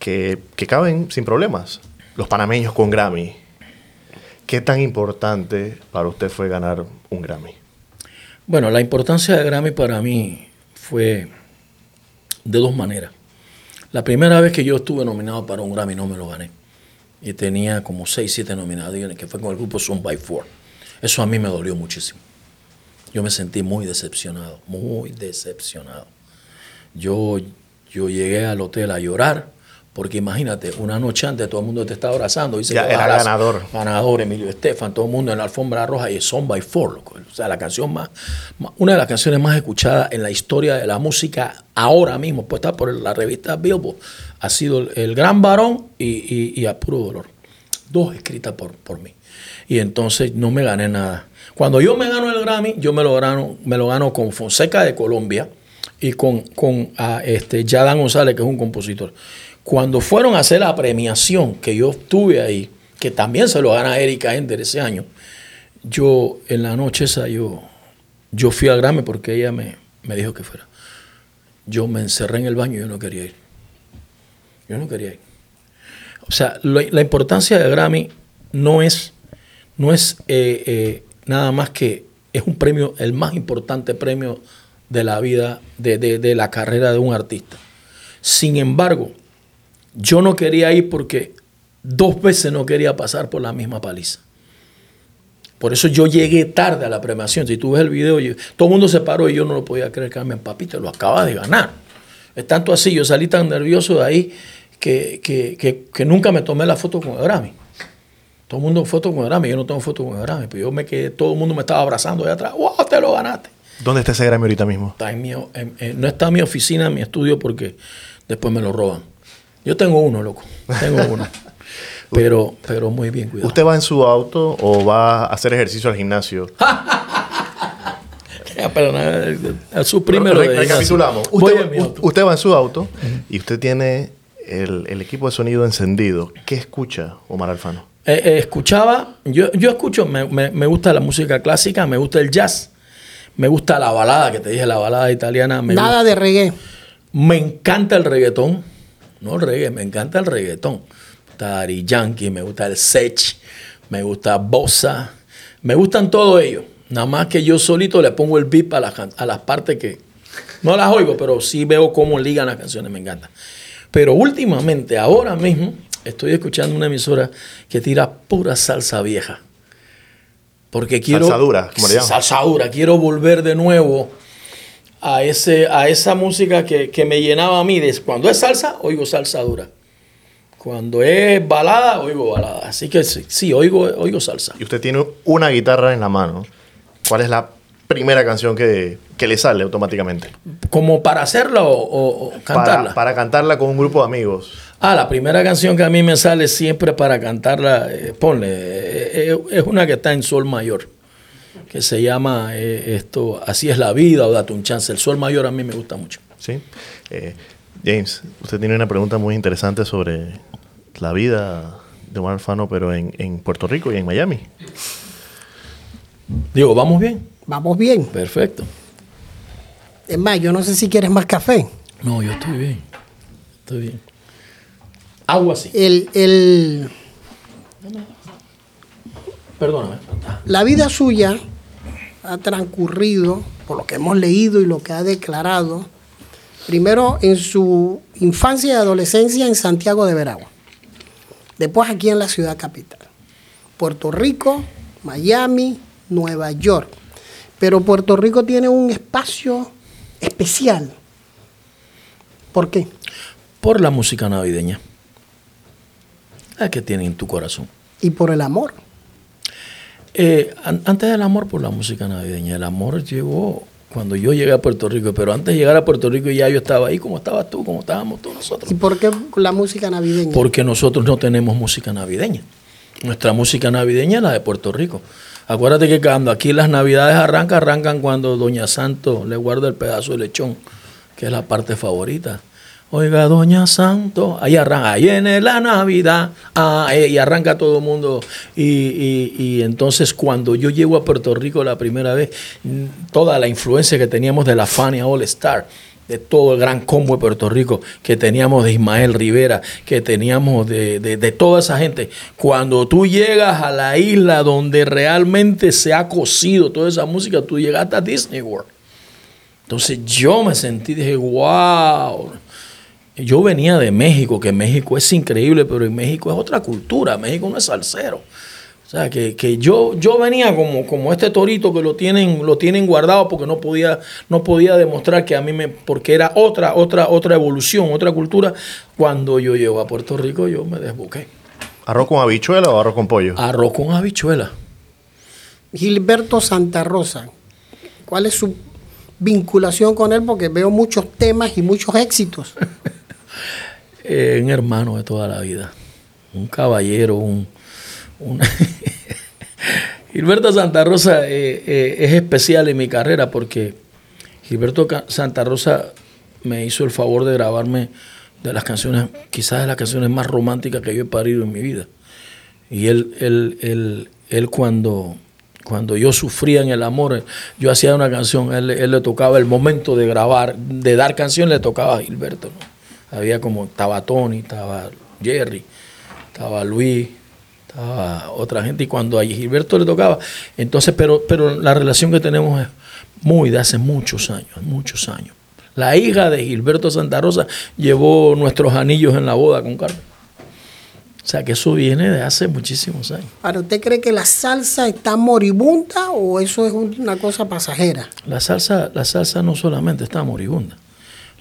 que, caben sin problemas. Los panameños con Grammy. ¿Qué tan importante para usted fue ganar un Grammy? Bueno, la importancia de Grammy para mí fue de dos maneras. La primera vez que yo estuve nominado para un Grammy no me lo gané. Y tenía como 6, 7 nominaciones, que fue con el grupo Son by Four. Eso a mí me dolió muchísimo. Yo me sentí muy decepcionado, muy decepcionado. Yo yo llegué al hotel a llorar, porque imagínate, una noche antes todo el mundo te estaba abrazando. Dice ya era ganador. Ganador, Emilio Estefan, todo el mundo en la alfombra roja y es Son by Four. O sea, la canción más, una de las canciones más escuchadas en la historia de la música ahora mismo, puesta por la revista Billboard, ha sido El Gran Varón y, A Puro Dolor. Dos escritas por, por mí. Y entonces no me gané nada. Cuando yo me gano el Grammy, yo me lo gano, me lo gano con Fonseca de Colombia y con, con a este, González, que es un compositor. Cuando fueron a hacer la premiación que yo estuve ahí, que también se lo gana Erika Ender ese año, yo en la noche esa, yo, yo fui al Grammy porque ella me, me dijo que fuera. Yo me encerré en el baño y yo no quería ir. Yo no quería ir. O sea, la importancia del Grammy no es, no es eh, eh, nada más que es un premio, el más importante premio de la vida, de, de la carrera de un artista. Sin embargo, yo no quería ir porque dos veces no quería pasar por la misma paliza. Por eso yo llegué tarde a la premiación. Si tú ves el video, todo el mundo se paró y yo no lo podía creer. Carmen, papito, lo acaba de ganar. Es tanto así, yo salí tan nervioso de ahí que, que, nunca me tomé la foto con el Grammy. Todo el mundo foto con el Grammy, yo no tengo foto con el Grammy. Pero yo me quedé, todo el mundo me estaba abrazando de atrás. ¡Wow, te lo ganaste! ¿Dónde está ese Grammy ahorita mismo? Está en mi, no está en mi oficina, en mi estudio, porque después me lo roban. Yo tengo uno, loco. Tengo uno. <laughs> pero, pero muy bien cuidado. ¿Usted va en su auto o va a hacer ejercicio al gimnasio? a su primero recapitulamos. Usted, va en su auto y usted tiene el, equipo de sonido encendido. ¿Qué escucha Omar Alfano? Eh, eh, escuchaba, yo, yo escucho, me, me, gusta la música clásica, me gusta el jazz, me gusta la balada, que te dije, la balada italiana. Nada de reggae. Me encanta el reggaetón. No el reggae, me encanta el reggaetón. Me gusta Ari Yankee, me gusta el Sech, me gusta Bossa, me gustan todos ellos. Nada más que yo solito le pongo el beat a las, a las partes que no las oigo, pero sí veo cómo ligan las canciones, me encanta. Pero últimamente, ahora mismo, estoy escuchando una emisora que tira pura salsa vieja. Porque quiero. Salsa dura, como le llaman. Salsa dura. Quiero volver de nuevo a, ese, a esa música que, me llenaba a mí. cuando es salsa, oigo salsa dura. Cuando es balada, oigo balada. Así que sí, sí oigo, oigo salsa. Y usted tiene una guitarra en la mano. ¿Cuál es la primera canción que, le sale automáticamente? ¿Como para hacerla o, cantarla? Para, cantarla con un grupo de amigos. Ah, la primera canción que a mí me sale siempre para cantarla, eh, ponle, eh, eh, es una que está en sol mayor, que se llama esto, Así es la vida o Date un chance. El sol mayor a mí me gusta mucho. Sí. James, usted tiene una pregunta muy interesante sobre la vida de Omar Alfano, pero en, en Puerto Rico y en Miami. Digo, ¿vamos bien? Vamos bien. Perfecto. Es más, yo no sé si quieres más café. No, yo estoy bien. Estoy bien. Agua sí. El, el... Perdóname. La vida suya ha transcurrido, por lo que hemos leído y lo que ha declarado, primero en su infancia y adolescencia en Santiago de Veragua, después aquí en la ciudad capital, Puerto Rico, Miami, Nueva York. Pero Puerto Rico tiene un espacio especial. ¿Por qué? Por la música navideña. Que tiene en tu corazón. Y por el amor. Eh, antes del amor por la música navideña, el amor llegó cuando yo llegué a Puerto Rico, pero antes de llegar a Puerto Rico ya yo estaba ahí como estabas tú, como estábamos todos nosotros. ¿Y por qué la música navideña? Porque nosotros no tenemos música navideña. Nuestra música navideña es la de Puerto Rico. Acuérdate que cuando aquí las navidades arrancan, arrancan cuando Doña Santo le guarda el pedazo de lechón, que es la parte favorita. Oiga, Doña Santo, ahí arranca, ahí viene la Navidad, ah, eh, y arranca todo el mundo. Y, y, entonces cuando yo llego a Puerto Rico la primera vez, toda la influencia que teníamos de la Fania All Star, de todo el gran combo de Puerto Rico, que teníamos de Ismael Rivera, que teníamos de, toda esa gente. Cuando tú llegas a la isla donde realmente se ha cocido toda esa música, tú llegaste a Disney World. Entonces yo me sentí, dije, wow. Yo venía de México, que México es increíble, pero en México es otra cultura. México no es salsero. O sea, que, yo, yo venía como, como este torito que lo tienen, lo tienen guardado porque no podía, no podía demostrar que a mí me, porque era otra, otra, otra evolución, otra cultura. Cuando yo llego a Puerto Rico, yo me desboqué. ¿Arroz con habichuela o arroz con pollo? Arroz con habichuela. Gilberto Santa Rosa, ¿cuál es su vinculación con él? Porque veo muchos temas y muchos éxitos. <laughs> Eh, un hermano de toda la vida, un caballero, un, <laughs> Gilberto Santa Rosa eh, eh, es especial en mi carrera porque Gilberto Santa Rosa me hizo el favor de grabarme de las canciones, quizás de las canciones más románticas que yo he parido en mi vida. Y él, él, él, cuando, cuando yo sufría en el amor, yo hacía una canción, él, él le tocaba el momento de grabar, de dar canción, le tocaba a Gilberto. ¿no? Había como, estaba Tony, estaba Jerry, estaba Luis, estaba otra gente y cuando a Gilberto le tocaba, entonces, pero, pero la relación que tenemos es muy de hace muchos años, muchos años. La hija de Gilberto Santa Rosa llevó nuestros anillos en la boda con Carmen. O sea que eso viene de hace muchísimos años. ¿Para usted cree que la salsa está moribunda o eso es una cosa pasajera? La salsa, la salsa no solamente está moribunda,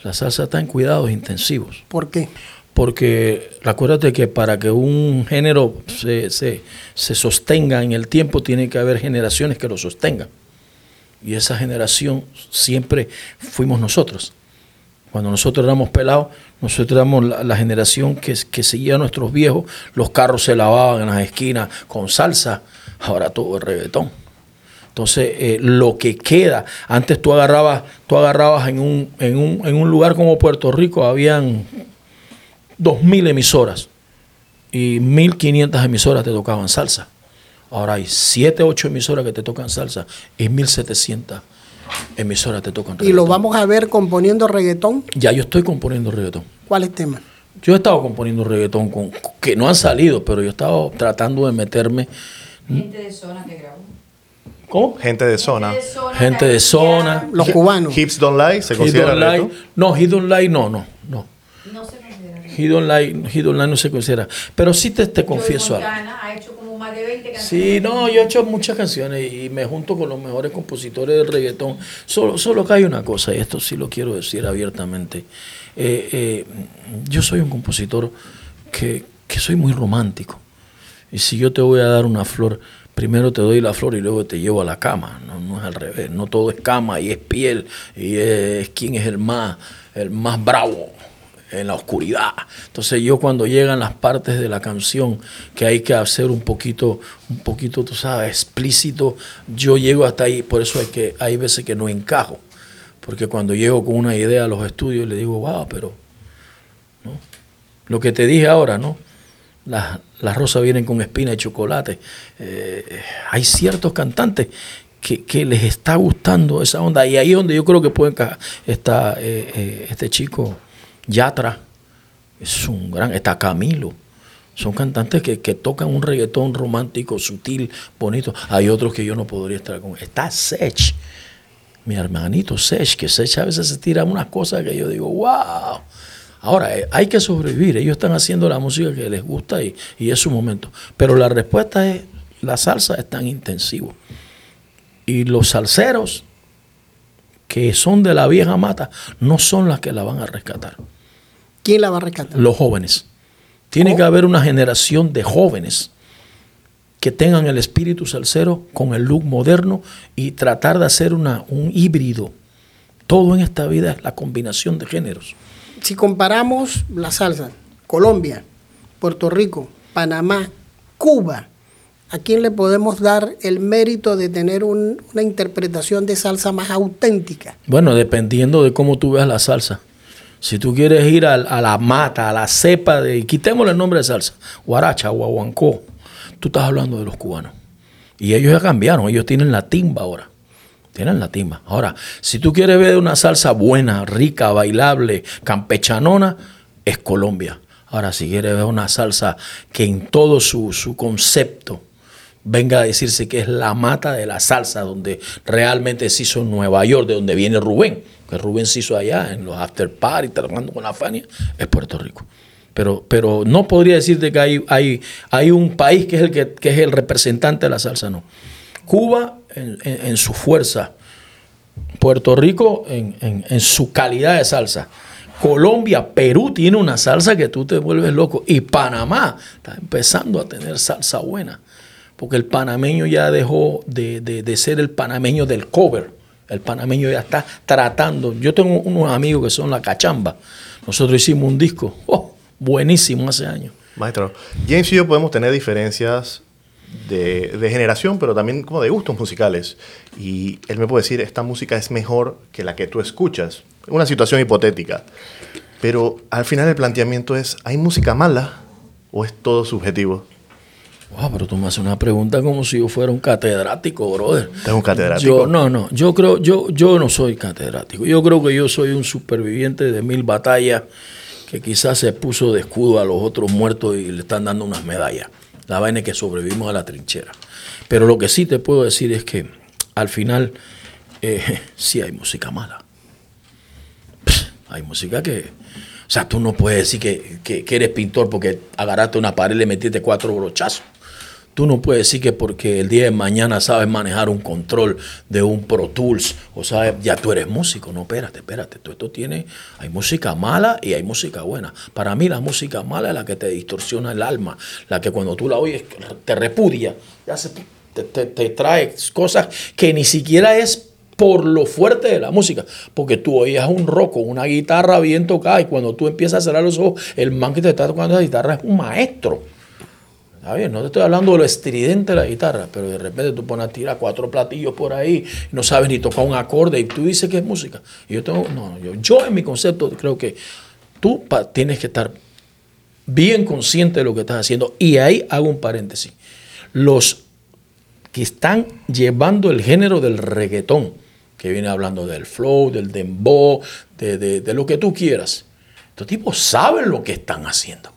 la salsa está en cuidados intensivos. ¿Por qué? Porque acuérdate que para que un género se, se, se sostenga en el tiempo tiene que haber generaciones que lo sostengan. Y esa generación siempre fuimos nosotros. Cuando nosotros éramos pelados, nosotros éramos la, generación que, que, seguía a nuestros viejos. Los carros se lavaban en las esquinas con salsa. Ahora todo es reggaetón. Entonces, eh, lo que queda, antes tú agarrabas, tú agarrabas en un, en un, en un lugar como Puerto Rico, habían 2.000 emisoras y 1.500 emisoras te tocaban salsa. Ahora hay 7, 8 emisoras que te tocan salsa y 1.700 emisoras te tocan reggaetón. ¿Y lo vamos a ver componiendo reggaetón? Ya yo estoy componiendo reggaetón. ¿Cuáles temas? Yo he estado componiendo reggaetón con, que no han salido, pero yo he estado tratando de meterme. Gente de zona que grabó. ¿Cómo? Gente de zona. Gente de zona. Los cubanos. Hips Don't Lie, ¿se considera don't lie. No, Hips Don't Lie no, no, no. No se considera. He Don't Lie, He Don't Lie no se considera. Pero sí te, te confieso algo. ha hecho como más de 20 canciones. Sí, no, yo he hecho muchas canciones y me junto con los mejores compositores del reggaetón. Solo, solo que hay una cosa, y esto sí lo quiero decir abiertamente. Eh, eh, yo soy un compositor que, que soy muy romántico. Y si yo te voy a dar una flor, primero te doy la flor y luego te llevo a la cama. No, no es al revés. No todo es cama y es piel y es quién es el más, el más bravo en la oscuridad. Entonces yo cuando llegan las partes de la canción que hay que hacer un poquito, un poquito, tú sabes, explícito, yo llego hasta ahí. Por eso hay que hay veces que no encajo, porque cuando llego con una idea a los estudios le digo, wow, pero ¿no? lo que te dije ahora, ¿no? Las, las rosas vienen con espina y chocolate. Eh, hay ciertos cantantes que, que, les está gustando esa onda y ahí es donde yo creo que puede encajar está eh, eh, este chico Yatra, es un gran, está Camilo. Son cantantes que, tocan un reggaetón romántico, sutil, bonito. Hay otros que yo no podría estar con. Está Sech, mi hermanito Sech, que Sech a veces se tira unas cosas que yo digo, wow. Ahora, eh, hay que sobrevivir. Ellos están haciendo la música que les gusta y, y es su momento. Pero la respuesta es, la salsa es tan intensivo. Y los salseros que son de la vieja mata no son las que la van a rescatar. ¿Quién la va a rescatar? Los jóvenes. Tiene que haber una generación de jóvenes que tengan el espíritu salsero con el look moderno y tratar de hacer una, un híbrido. Todo en esta vida es la combinación de géneros. Si comparamos la salsa, Colombia, Puerto Rico, Panamá, Cuba, ¿a quién le podemos dar el mérito de tener un, una interpretación de salsa más auténtica? Bueno, dependiendo de cómo tú veas la salsa. Si tú quieres ir a, la mata, a la cepa de, quitémosle el nombre de salsa, guaracha, guaguancó, tú estás hablando de los cubanos. Y ellos ya cambiaron, ellos tienen la timba ahora. Tienen la timba. Ahora, si tú quieres ver una salsa buena, rica, bailable, campechanona, es Colombia. Ahora, si quieres ver una salsa que en todo su, su concepto venga a decirse que es la mata de la salsa, donde realmente se hizo en Nueva York, de donde viene Rubén, que Rubén se hizo allá en los after party, trabajando con la Fania, es Puerto Rico. Pero, pero no podría decirte que hay, hay, hay un país que es, el que, es el representante de la salsa, no. Cuba en, su fuerza, Puerto Rico en, en su calidad de salsa. Colombia, Perú tiene una salsa que tú te vuelves loco. Y Panamá está empezando a tener salsa buena. Porque el panameño ya dejó de, de ser el panameño del cover el panameño ya está tratando. Yo tengo unos amigos que son la cachamba. Nosotros hicimos un disco oh, buenísimo hace años. Maestro, James y yo podemos tener diferencias de, de, generación, pero también como de gustos musicales. Y él me puede decir, esta música es mejor que la que tú escuchas. Una situación hipotética. Pero al final el planteamiento es, ¿hay música mala o es todo subjetivo? Wow, pero tú me haces una pregunta como si yo fuera un catedrático, brother. ¿Tengo un catedrático? Yo, no, no, yo creo, yo, yo no soy catedrático. Yo creo que yo soy un superviviente de mil batallas que quizás se puso de escudo a los otros muertos y le están dando unas medallas. La vaina es que sobrevivimos a la trinchera. Pero lo que sí te puedo decir es que al final eh, <laughs> sí hay música mala. Hay música que... O sea, tú no puedes decir que, que- que eres pintor porque agarraste una pared y le metiste cuatro brochazos. Tú no puedes decir que porque el día de mañana sabes manejar un control de un Pro Tools o sabes, ya tú eres músico. No, espérate, espérate. Tú esto tiene, hay música mala y hay música buena. Para mí la música mala es la que te distorsiona el alma, la que cuando tú la oyes te repudia, te, te- te trae cosas que ni siquiera es por lo fuerte de la música, porque tú oías un rock con una guitarra bien tocada y cuando tú empiezas a cerrar los ojos, el man que te está tocando la guitarra es un maestro. Bien, no te estoy hablando de lo estridente de la guitarra, pero de repente tú pones a tirar cuatro platillos por ahí, no sabes ni tocar un acorde y tú dices que es música. Y yo tengo, no, yo, yo en mi concepto creo que tú tienes que estar bien consciente de lo que estás haciendo. Y ahí hago un paréntesis. Los que están llevando el género del reggaetón, que viene hablando del flow, del dembow, de, de- de lo que tú quieras. Estos tipos saben lo que están haciendo.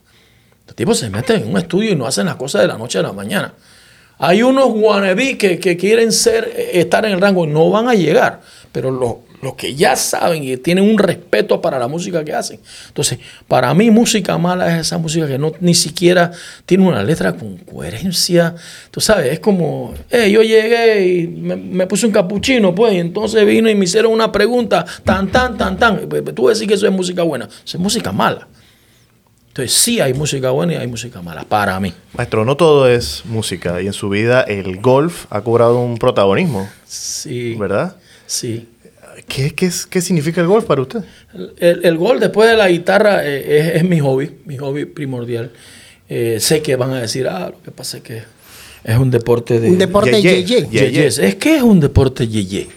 Tipos se meten en un estudio y no hacen las cosas de la noche a la mañana. Hay unos wannabe que, quieren ser, eh, estar en el rango, no van a llegar, pero los, los que ya saben y tienen un respeto para la música que hacen. Entonces, para mí música mala es esa música que no ni siquiera tiene una letra con coherencia. Tú sabes, es como, yo llegué y me, me puse un capuchino, pues, y entonces vino y me hicieron una pregunta, tan, tan, tan, tan. Pues, Tú decís que eso es música buena, eso es música mala. Entonces, sí hay música buena y hay música mala, para mí. Maestro, no todo es música y en su vida el golf ha cobrado un protagonismo, Sí. ¿verdad? Sí. ¿Qué, qué, qué significa el golf para usted? El, el gol después de la guitarra eh, es, es mi hobby, mi hobby primordial. Eh, sé que van a decir, ah, lo que pasa es que es un deporte de... Un deporte Yeye. yeye. Ye-. Es que es un deporte yeye,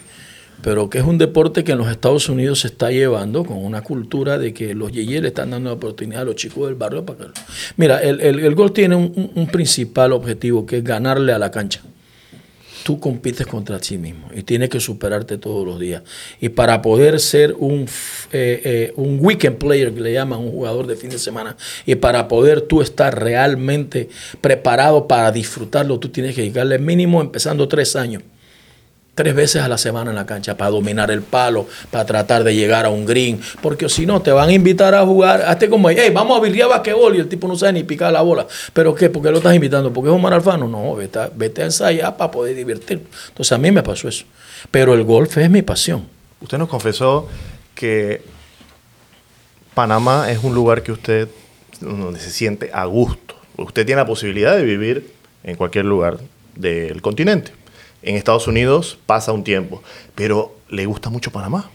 pero que es un deporte que en los Estados Unidos se está llevando con una cultura de que los yeyes le están dando la oportunidad a los chicos del barrio para que... Mira, el, el, tiene un, principal objetivo que es ganarle a la cancha tú compites contra ti mismo y tienes que superarte todos los días. Y para poder ser un, eh, eh, un weekend player, que le llaman un jugador de fin de semana, y para poder tú estar realmente preparado para disfrutarlo, tú tienes que dedicarle mínimo empezando tres años. Tres veces a la semana en la cancha para dominar el palo, para tratar de llegar a un green, porque si no te van a invitar a jugar, hazte como, hey, vamos a birria basquetbol y el tipo no sabe ni picar la bola. ¿Pero qué? ¿Por qué lo estás invitando? ¿Porque es Omar Alfano? No, vete a, vete a ensayar para poder divertir. Entonces a mí me pasó eso. Pero el golf es mi pasión. Usted nos confesó que Panamá es un lugar que usted donde se siente a gusto. Usted tiene la posibilidad de vivir en cualquier lugar del continente. En Estados Unidos pasa un tiempo, pero le gusta mucho Panamá.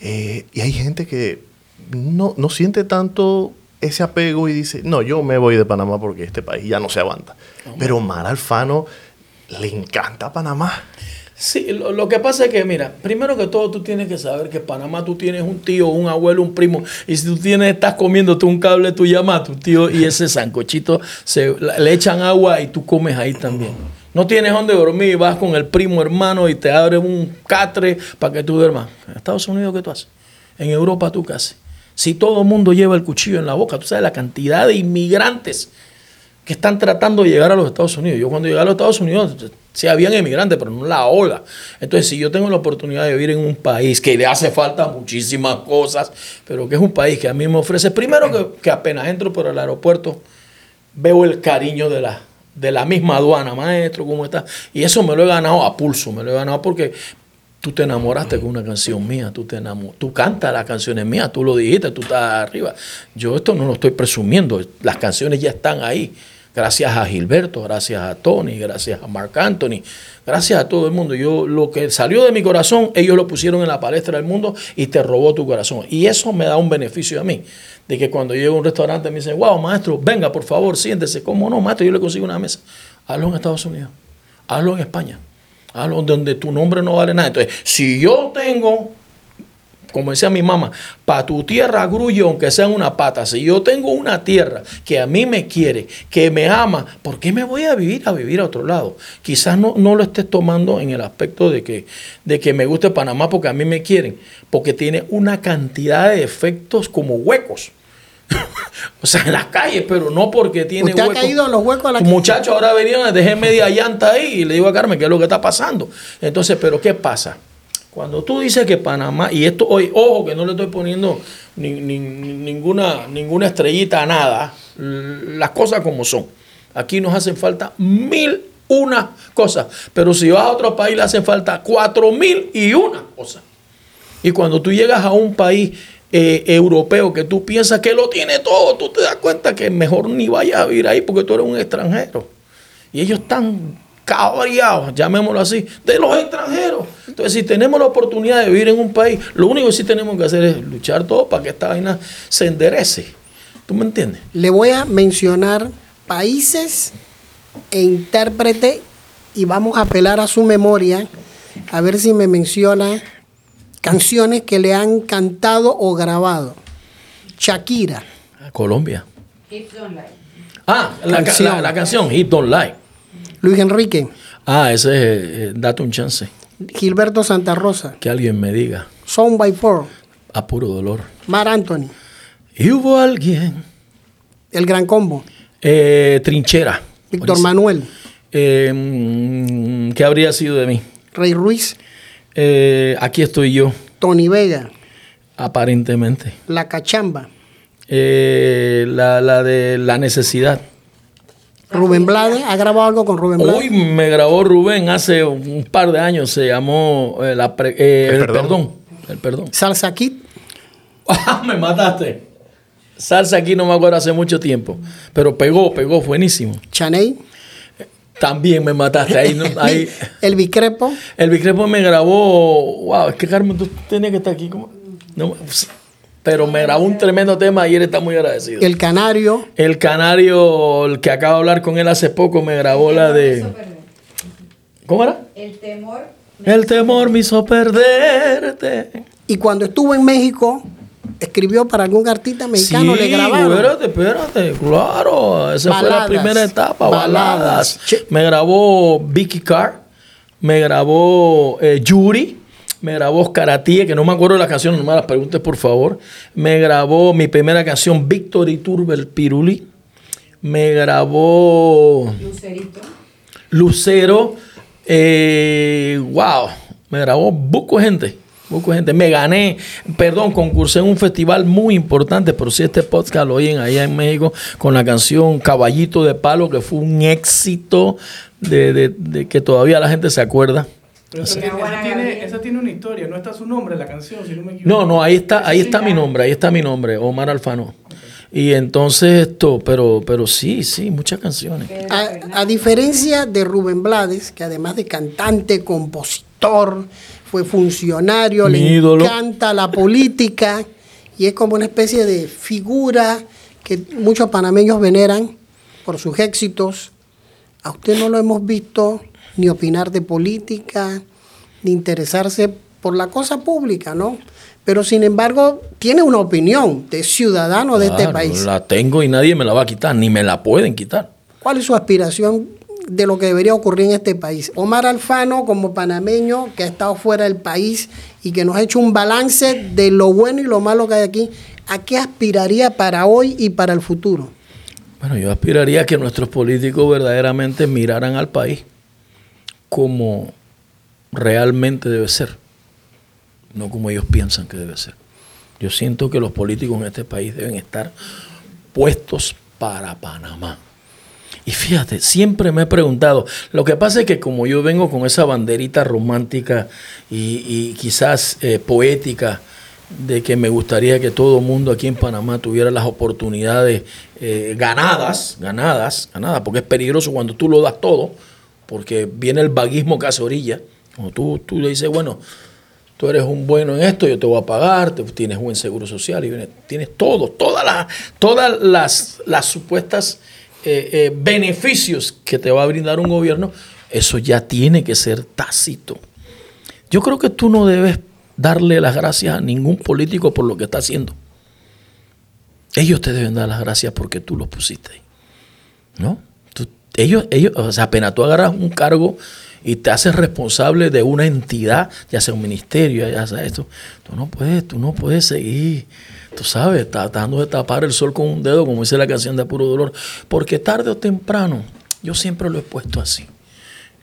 Eh, y hay gente que no, no siente tanto ese apego y dice, no, yo me voy de Panamá porque este país ya no se aguanta. Pero Mar Alfano le encanta Panamá. Sí, lo, lo que pasa es que, mira, primero que todo tú tienes que saber que en Panamá tú tienes un tío, un abuelo, un primo, y si tú tienes, estás comiéndote un cable, tú llamas a tu tío y ese sancochito se, le echan agua y tú comes ahí también. No tienes dónde dormir, vas con el primo hermano y te abres un catre para que tú duermas. En Estados Unidos, ¿qué tú haces? En Europa, ¿tú qué haces? Si todo el mundo lleva el cuchillo en la boca, tú sabes la cantidad de inmigrantes que están tratando de llegar a los Estados Unidos. Yo cuando llegué a los Estados Unidos, sí habían emigrantes, pero no la ola. Entonces, si yo tengo la oportunidad de vivir en un país que le hace falta muchísimas cosas, pero que es un país que a mí me ofrece, primero que, que apenas entro por el aeropuerto, veo el cariño de la, de la misma aduana, maestro, ¿cómo está? Y eso me lo he ganado a pulso, me lo he ganado porque tú te enamoraste con una canción mía, tú te enamor, tú cantas las canciones mías, tú lo dijiste, tú estás arriba. Yo esto no lo estoy presumiendo, las canciones ya están ahí. Gracias a Gilberto, gracias a Tony, gracias a Mark Anthony, gracias a todo el mundo. Yo lo que salió de mi corazón, ellos lo pusieron en la palestra del mundo y te robó tu corazón. Y eso me da un beneficio a mí, de que cuando llego a un restaurante me dicen, wow, maestro, venga, por favor, siéntese. ¿Cómo no, maestro? Yo le consigo una mesa. Hazlo en Estados Unidos, hazlo en España, hazlo donde tu nombre no vale nada. Entonces, si yo tengo como decía mi mamá, para tu tierra grullo aunque sea una pata. Si yo tengo una tierra que a mí me quiere, que me ama, ¿por qué me voy a vivir a vivir a otro lado? Quizás no, no lo estés tomando en el aspecto de que, de que me guste Panamá porque a mí me quieren, porque tiene una cantidad de efectos como huecos. <laughs> o sea, en las calles, pero no porque tiene ¿Usted ha huecos. caído en los huecos de la? Muchachos, ahora venían, dejé media llanta ahí y le digo a Carmen, ¿qué es lo que está pasando? Entonces, ¿pero qué pasa? Cuando tú dices que Panamá, y esto hoy, ojo que no le estoy poniendo ni- ni- ninguna, ninguna estrellita a nada, las cosas como son. Aquí nos hacen falta mil una cosas, pero si vas a otro país le hacen falta cuatro mil y una cosas. Y cuando tú llegas a un país eh, europeo que tú piensas que lo tiene todo, tú te das cuenta que mejor ni vayas a vivir ahí porque tú eres un extranjero. Y ellos están cabreados, llamémoslo así, de los extranjeros. Entonces, si tenemos la oportunidad de vivir en un país, lo único que sí tenemos que hacer es luchar todo para que esta vaina se enderece. ¿Tú me entiendes? Le voy a mencionar países e intérprete y vamos a apelar a su memoria a ver si me menciona canciones que le han cantado o grabado. Shakira, Colombia. Hips don't lie. Ah, la Canción. canción, la, la canción Hit Don't Lie. Luis Enrique, Ah, ese es, eh, date un chance. Gilberto Santa Rosa, Que alguien me diga. Sound by Four, A puro dolor. Mar Anthony, Y hubo alguien. El Gran Combo, eh, trinchera. Víctor. Manuel, Eh, mm, ¿Qué habría sido de mí? Rey Ruiz, Eh, aquí estoy yo, Tony Vega, aparentemente. La Cachamba, Eh, la, la de la necesidad. Rubén Blades, ¿ha grabado algo con Rubén Blades? Hoy me grabó Rubén hace un par de años, se llamó eh, la pre- eh, El el, perdón. perdón. El perdón. Salsa Kid, Ah, <laughs> me mataste. Salsa aquí no me acuerdo hace mucho tiempo. Pero pegó, pegó, buenísimo. Chaney, También me mataste. Ahí, no- <laughs> ahí. El Bicrepo, El Bicrepo me grabó. Wow, es que Carmen, tú tenías que estar aquí. ¿cómo? No, pero me grabó un tremendo tema y él está muy agradecido. El Canario, El canario, el que acabo de hablar con él hace poco, me grabó la de. ¿Cómo era? El temor. El temor me hizo perderte. y cuando estuvo en México, escribió para algún artista mexicano, le grabaron. Espérate, espérate, claro. Esa fue la primera etapa, baladas. Me grabó Vicky Carr, me grabó eh, Yuri, me grabó Oscar Atie, que no me acuerdo de las canciones, no me las preguntes por favor. Me grabó mi primera canción, Víctor Iturbe, el Piruli. Me grabó Lucerito. Lucero. eh, wow, me grabó de gente. Gente. Me gané, perdón, concursé en un festival muy importante, pero si este podcast lo oyen allá en México con la canción Caballito de Palo, que fue un éxito de, de- de que todavía la gente se acuerda. Pero esa, tiene, esa, tiene, Gabriel. esa tiene una historia, no está su nombre en la canción, si no me equivoco. No, no, ahí está, ahí está mi nombre, ahí está mi nombre, Omar Alfano. Y entonces esto, pero, pero sí, sí, muchas canciones. A, diferencia de Rubén Blades, que además de cantante, compositor, fue funcionario, Mi le ídolo. encanta la política y es como una especie de figura que muchos panameños veneran por sus éxitos. A usted no lo hemos visto ni opinar de política, ni interesarse por la cosa pública, ¿no? Pero sin embargo, tiene una opinión de ciudadano de este país. La tengo y nadie me la va a quitar, ni me la pueden quitar. ¿Cuál es su aspiración de lo que debería ocurrir en este país? Omar Alfano, como panameño que ha estado fuera del país y que nos ha hecho un balance de lo bueno y lo malo que hay aquí, ¿a qué aspiraría para hoy y para el futuro? Bueno, yo aspiraría a que nuestros políticos verdaderamente miraran al país como realmente debe ser, no como ellos piensan que debe ser. Yo siento que los políticos en este país deben estar puestos para Panamá. Y fíjate, siempre me he preguntado, lo que pasa es que como yo vengo con esa banderita romántica y, quizás eh, poética de que me gustaría que todo mundo aquí en Panamá tuviera las oportunidades eh, ganadas, ganadas, ganadas, porque es peligroso cuando tú lo das todo, porque viene el vaguismo que hace orilla. Cuando tú, tú le dices, bueno, tú eres un bueno en esto, yo te voy a pagar, tienes buen seguro social, y tienes todo, todas las, todas las, las supuestas eh, eh, beneficios que te va a brindar un gobierno, eso ya tiene que ser tácito. Yo creo que tú no debes darle las gracias a ningún político por lo que está haciendo. Ellos te deben dar las gracias porque tú los pusiste ahí. ¿No? Ellos, ellos, o sea, apenas tú agarras un cargo y te haces responsable de una entidad, ya sea un ministerio, ya sea esto, tú no puedes, tú no puedes seguir, tú sabes, tratando de tapar el sol con un dedo, como dice la canción de Puro Dolor, porque tarde o temprano, yo siempre lo he puesto así.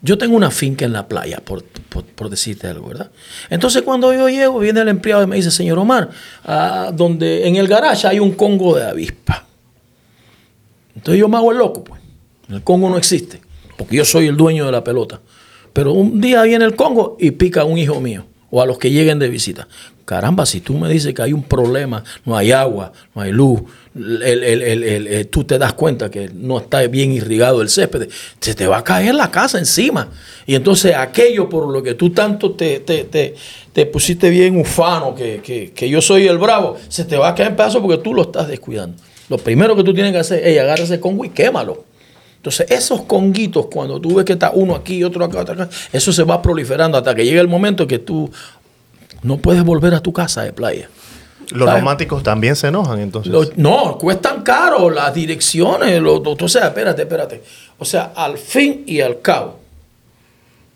Yo tengo una finca en la playa, por, por- por decirte algo, ¿verdad? Entonces cuando yo llego, viene el empleado y me dice, señor Omar, ah, donde en el garage hay un congo de avispa. Entonces yo me hago el loco, pues. El Congo no existe, porque yo soy el dueño de la pelota. Pero un día viene el Congo y pica a un hijo mío o a los que lleguen de visita. Caramba, si tú me dices que hay un problema, no hay agua, no hay luz, el- tú te das cuenta que no está bien irrigado el césped, se te va a caer la casa encima. Y entonces aquello por lo que tú tanto te, te, te- te pusiste bien ufano, que, que- que yo soy el bravo, se te va a caer en pedazos porque tú lo estás descuidando. Lo primero que tú tienes que hacer es agarrar ese congo y quémalo. Entonces, esos conguitos, cuando tú ves que está uno aquí, otro acá, otro acá, eso se va proliferando hasta que llega el momento que tú no puedes volver a tu casa de playa. Los ¿Sabes? románticos también se enojan, entonces. No, cuestan caro las direcciones. Lo, lo- o sea, espérate, espérate. O sea, al fin y al cabo,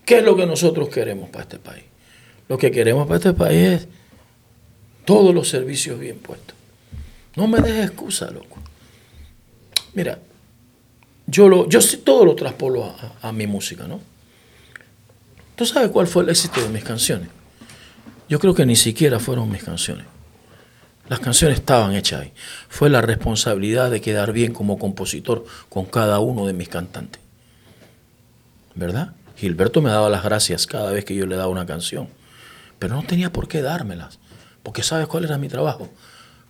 ¿qué es lo que nosotros queremos para este país? Lo que queremos para este país es todos los servicios bien puestos. No me dejes excusa, loco. Mira, yo, lo, yo todo lo traspolo a, a- a mi música, ¿no? ¿Tú sabes cuál fue el éxito de mis canciones? Yo creo que ni siquiera fueron mis canciones. Las canciones estaban hechas ahí. Fue la responsabilidad de quedar bien como compositor con cada uno de mis cantantes. ¿Verdad? Gilberto me daba las gracias cada vez que yo le daba una canción. Pero no tenía por qué dármelas. Porque ¿sabes cuál era mi trabajo?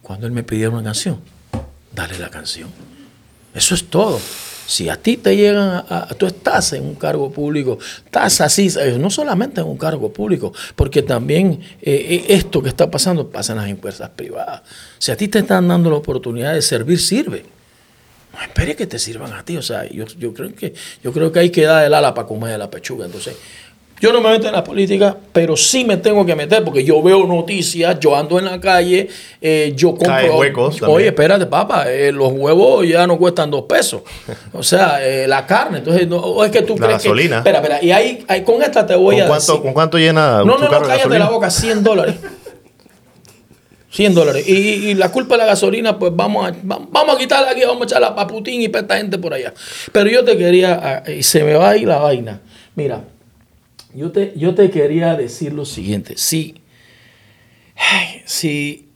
Cuando él me pidiera una canción, dale la canción. Eso es todo. Si a ti te llegan a, tú estás en un cargo público, estás así, ¿sabes? no solamente en un cargo público, porque también eh, eh, esto que está pasando pasa en las empresas privadas. Si a ti te están dando la oportunidad de servir, sirve. No espere que te sirvan a ti. O sea, yo, yo creo que yo creo que hay que dar el ala para comer la pechuga. Entonces, yo no me meto en la política, pero sí me tengo que meter porque yo veo noticias, yo ando en la calle, eh, yo compro. Caen huecos. Oye, espérate, papá, eh, los huevos ya no cuestan dos pesos. O sea, eh, la carne. Entonces, no, o es que tú La crees gasolina. que. Espera, espera. Y ahí, ahí con esta te voy ¿Con a cuánto, decir. ¿Con cuánto llena No, tu no, no, de cállate gasolina? la boca, 100 dólares. <laughs> 100 dólares. Y, y la culpa de la gasolina, pues vamos a, va- vamos a quitarla aquí, vamos a echarla para Putin y para esta gente por allá. Pero yo te quería, ah, y se me va a ir la vaina. Mira, yo te, yo te quería decir lo siguiente. Si, si,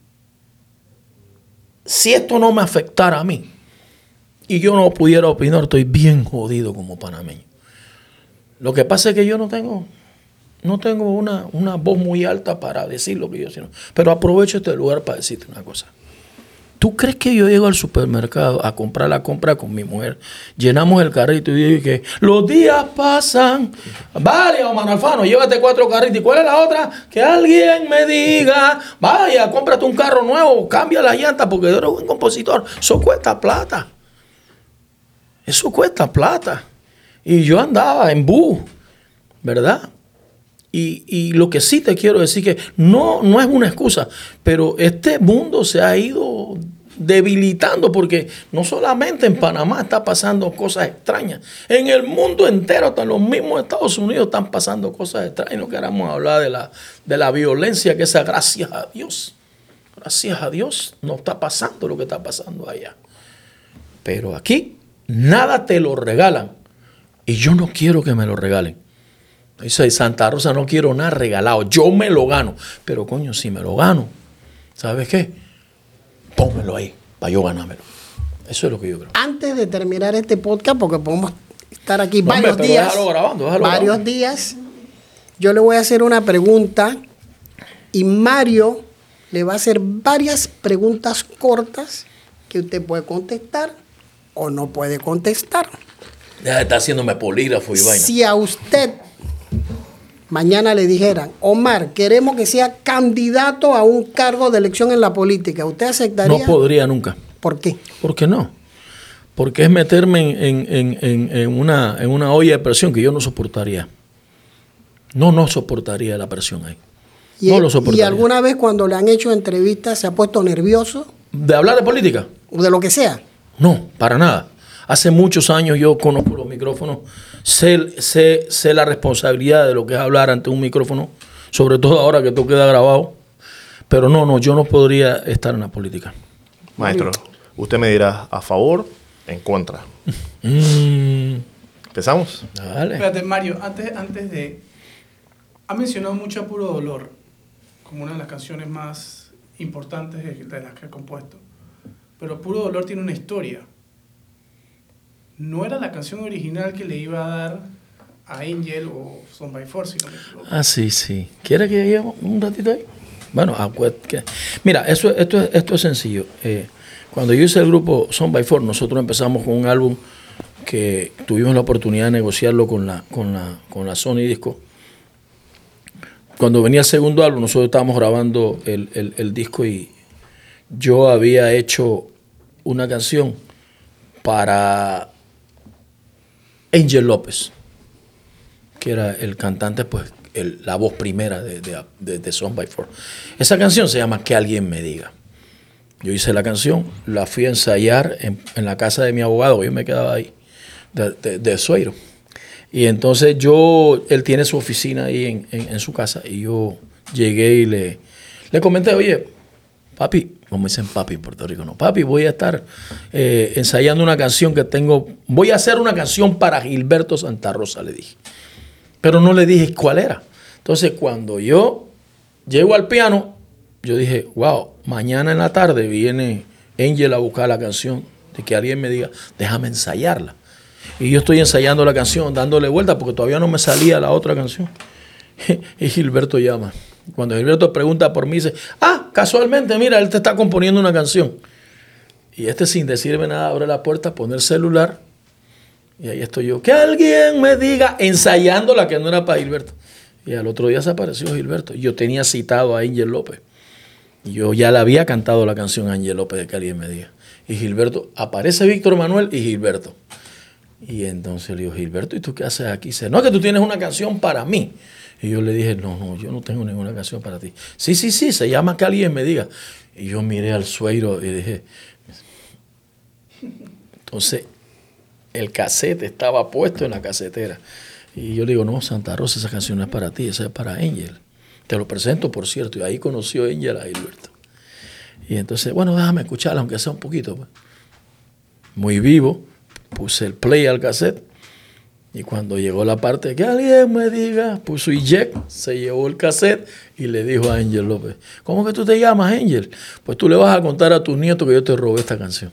si esto no me afectara a mí y yo no pudiera opinar, estoy bien jodido como panameño. Lo que pasa es que yo no tengo, no tengo una, una voz muy alta para decir lo que yo siento. Pero aprovecho este lugar para decirte una cosa. ¿Tú crees que yo llego al supermercado a comprar la compra con mi mujer? Llenamos el carrito y digo que los días pasan. Vale, Omar Alfano, llévate cuatro carritos. ¿Y cuál es la otra? Que alguien me diga, vaya, cómprate un carro nuevo, cambia la llanta porque yo eres buen compositor. Eso cuesta plata. Eso cuesta plata. Y yo andaba en bus, ¿verdad? Y, y lo que sí te quiero decir que no, no es una excusa, pero este mundo se ha ido debilitando porque no solamente en Panamá está pasando cosas extrañas, en el mundo entero, hasta los mismos Estados Unidos están pasando cosas extrañas. No queramos hablar de la, de la violencia, que esa gracias a Dios, gracias a Dios, no está pasando lo que está pasando allá. Pero aquí nada te lo regalan y yo no quiero que me lo regalen. Dice Santa Rosa, no quiero nada regalado. Yo me lo gano. Pero coño, si me lo gano, ¿sabes qué? Pónmelo ahí, para yo ganármelo. Eso es lo que yo creo. Antes de terminar este podcast, porque podemos estar aquí No, varios días. déjalo grabando, déjalo varios grabando. días. Yo le voy a hacer una pregunta y Mario le va a hacer varias preguntas cortas que usted puede contestar o no puede contestar. Ya está haciéndome polígrafo y vaina. Si a usted mañana le dijeran, Omar, queremos que sea candidato a un cargo de elección en la política, ¿usted aceptaría? No podría nunca. ¿Por qué? ¿Por qué no? Porque es meterme en, en- en- en- en una, en una olla de presión que yo no soportaría. No, no soportaría la presión ahí. Y, no lo y soportaría. alguna vez cuando le han hecho entrevistas se ha puesto nervioso ¿De hablar de política? o de lo que sea. No, para nada. Hace muchos años yo conozco los micrófonos sé, sé, sé la responsabilidad de lo que es hablar ante un micrófono, sobre todo ahora que todo queda grabado. Pero no, no, yo no podría estar en la política. Maestro, usted me dirá a favor, en contra. Mm, ¿Empezamos? dale. Espérate, Mario, antes, antes de. Ha mencionado mucho a Puro Dolor como una de las canciones más importantes de, de las que ha compuesto. Pero Puro Dolor tiene una historia. No era la canción original que le iba a dar a Angel o Son by Force, si no me equivoco. Ah, sí, sí. ¿Quiere que lleguemos un ratito ahí? Bueno, acuer- que- mira, eso, esto, es- esto es sencillo. Eh, cuando yo hice el grupo Son by Four, nosotros empezamos con un álbum que tuvimos la oportunidad de negociarlo con la, con la, con la Sony Disco. Cuando venía el segundo álbum, nosotros estábamos grabando el- el disco y yo había hecho una canción para Angel López que era el cantante, pues la voz primera de, de, de, de Son by Four. Esa canción se llama Que alguien me diga. Yo hice la canción, la fui a ensayar en, la casa de mi abogado, yo me quedaba ahí, de, Sueiro. Y entonces yo, él tiene su oficina ahí en, en- en su casa y yo llegué y le, le comenté, oye, papi, como dicen papi en Puerto Rico, no, papi, voy a estar eh, ensayando una canción que tengo, voy a hacer una canción para Gilberto Santa Rosa, le dije pero no le dije cuál era. Entonces, cuando yo llego al piano, yo dije, wow, mañana en la tarde viene Angel a buscar la canción, de que alguien me diga, déjame ensayarla. Y yo estoy ensayando la canción, dándole vuelta, porque todavía no me salía la otra canción. <laughs> Y Gilberto llama. Cuando Gilberto pregunta por mí, dice, ah, casualmente, mira, él te está componiendo una canción. Y este sin decirme nada abre la puerta, pone el celular y ahí estoy yo. Que alguien me diga, ensayando la que no era para Gilberto. Y al otro día se apareció Gilberto. Yo tenía citado a Ángel López. Y yo ya le había cantado la canción a Ángel López de que alguien me diga. Y Gilberto, aparece Víctor Manuel y Gilberto. Y entonces le digo, Gilberto, ¿y tú qué haces aquí? Dice, no, que tú tienes una canción para mí. Y yo le dije, no, no, yo no tengo ninguna canción para ti. Sí, sí, sí, se llama que alguien me diga. Y yo miré al sueiro y dije, entonces el cassette estaba puesto en la casetera. Y yo le digo, no, Santa Rosa, esa canción no es para ti, esa es para Angel. Te lo presento, por cierto. Y ahí conoció Angel a Gilberto. Y entonces, bueno, déjame escucharla, aunque sea un poquito. pues. Muy vivo, puse el play al cassette. Y cuando llegó la parte que alguien me diga, puso eject, se llevó el cassette y le dijo a Angel López, ¿cómo que tú te llamas Angel? Pues tú le vas a contar a tus nietos que yo te robé esta canción.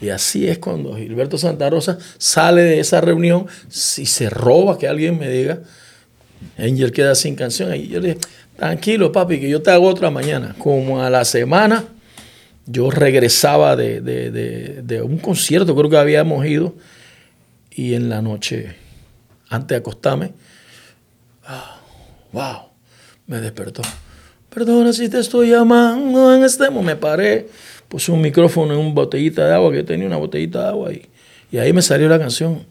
Y así es cuando Gilberto Santa Rosa sale de esa reunión, si se roba que alguien me diga, Angel queda sin canción. Y yo le dije, tranquilo papi, que yo te hago otra mañana. Como a la semana, yo regresaba de, de- de- de un concierto, creo que habíamos ido, y en la noche, antes de acostarme, ah, wow, me despertó. Perdona si te estoy llamando en este momento. Me paré, puse un micrófono en una botellita de agua, que tenía una botellita de agua, y, y ahí me salió la canción.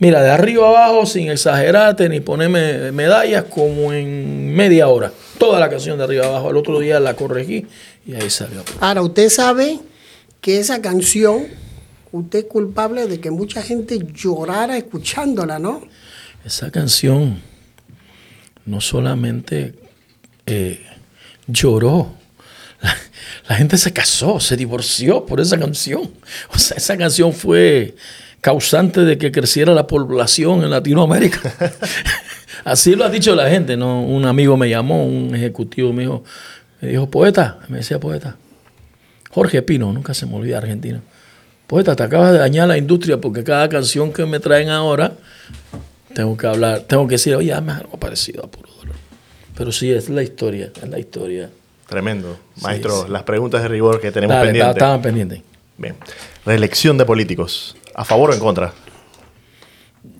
Mira, de arriba abajo, sin exagerarte ni ponerme medallas, como en media hora. Toda la canción de arriba abajo. Al otro día la corregí y ahí salió. Ahora, usted sabe que esa canción, usted es culpable de que mucha gente llorara escuchándola, ¿no? Esa canción no solamente eh, lloró, la, la gente se casó, se divorció por esa canción. O sea, esa canción fue causante de que creciera la población en Latinoamérica. <laughs> Así lo ha dicho la gente, ¿no? Un amigo me llamó, un ejecutivo me dijo, me dijo, poeta, me decía poeta. Jorge Pino, nunca se me olvida argentino. Poeta, te acabas de dañar la industria porque cada canción que me traen ahora tengo que hablar, tengo que decir, oye, hazme algo parecido a Puro Dolor. Pero sí, es la historia, es la historia. Tremendo. Maestro, sí. las preguntas de rigor que tenemos Dale, pendientes. Estaban pendientes. Bien. Reelección de políticos. ¿A favor o en contra?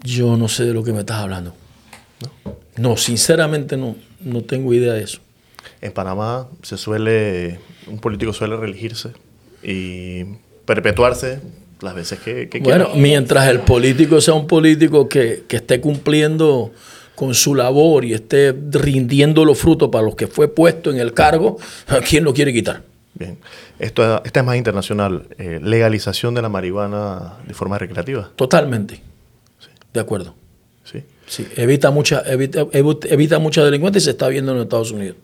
Yo no sé de lo que me estás hablando. No, sinceramente no, no tengo idea de eso. En Panamá se suele, un político suele reelegirse y perpetuarse las veces que, que Bueno, quiera. mientras el político sea un político que, que esté cumpliendo con su labor y esté rindiendo los frutos para los que fue puesto en el cargo, ¿a quién lo quiere quitar? Bien. Esto, esta es más internacional. Eh, legalización de la marihuana de forma recreativa. Totalmente. De acuerdo. ¿sí? Sí, evita mucha, evita, evita mucha delincuencia y se está viendo en Estados Unidos.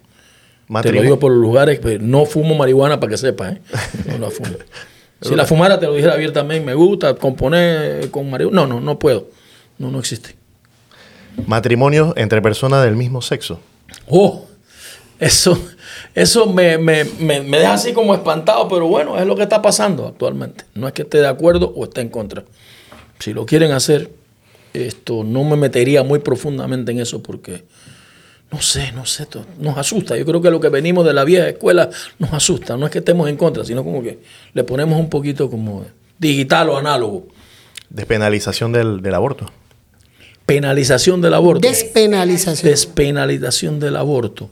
Te lo digo por los lugares, pues, no fumo marihuana para que sepas, ¿eh? No la fumo. <laughs> Si la fumara, te lo dijera abiertamente, me gusta componer con marihuana. No, no, no puedo. No, no existe. Matrimonios entre personas del mismo sexo. Oh, eso, eso me, me- me- me deja así como espantado, pero bueno, es lo que está pasando actualmente. No es que esté de acuerdo o esté en contra. Si lo quieren hacer, esto no me metería muy profundamente en eso porque no sé, no sé, nos asusta. Yo creo que lo que venimos de la vieja escuela nos asusta. No es que estemos en contra, sino como que le ponemos un poquito como digital o análogo. Despenalización del, del aborto. Penalización del aborto. Despenalización. despenalización del aborto.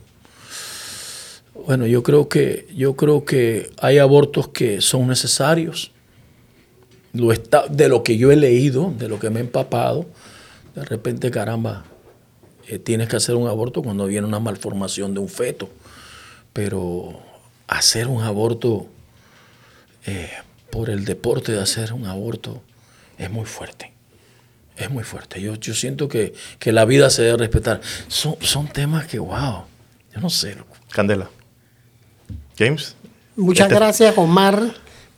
Bueno, yo creo que yo creo que hay abortos que son necesarios. Lo está, de lo que yo he leído, de lo que me he empapado, de repente, caramba, eh, tienes que hacer un aborto cuando viene una malformación de un feto. Pero hacer un aborto eh, por el deporte de hacer un aborto es muy fuerte. Es muy fuerte. Yo, yo siento que, que la vida se debe respetar. Son, son temas que, wow, yo no sé. loco. Candela. James. Muchas Este- gracias, Omar,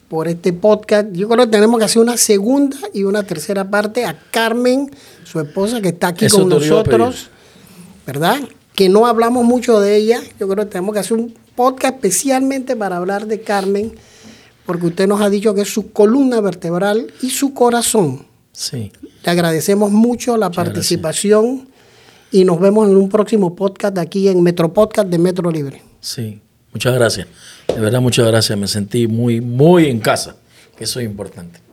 por este podcast. Yo creo que tenemos que hacer una segunda y una tercera parte a Carmen, su esposa, que está aquí Eso con nosotros, ¿verdad? Que no hablamos mucho de ella. Yo creo que tenemos que hacer un podcast especialmente para hablar de Carmen, porque usted nos ha dicho que es su columna vertebral y su corazón. Sí. Le agradecemos mucho la Muchas participación y nos vemos en un próximo podcast aquí en Metro Podcast de Metro Libre. Sí. Muchas gracias. De verdad, muchas gracias. Me sentí muy, muy en casa, que eso es importante.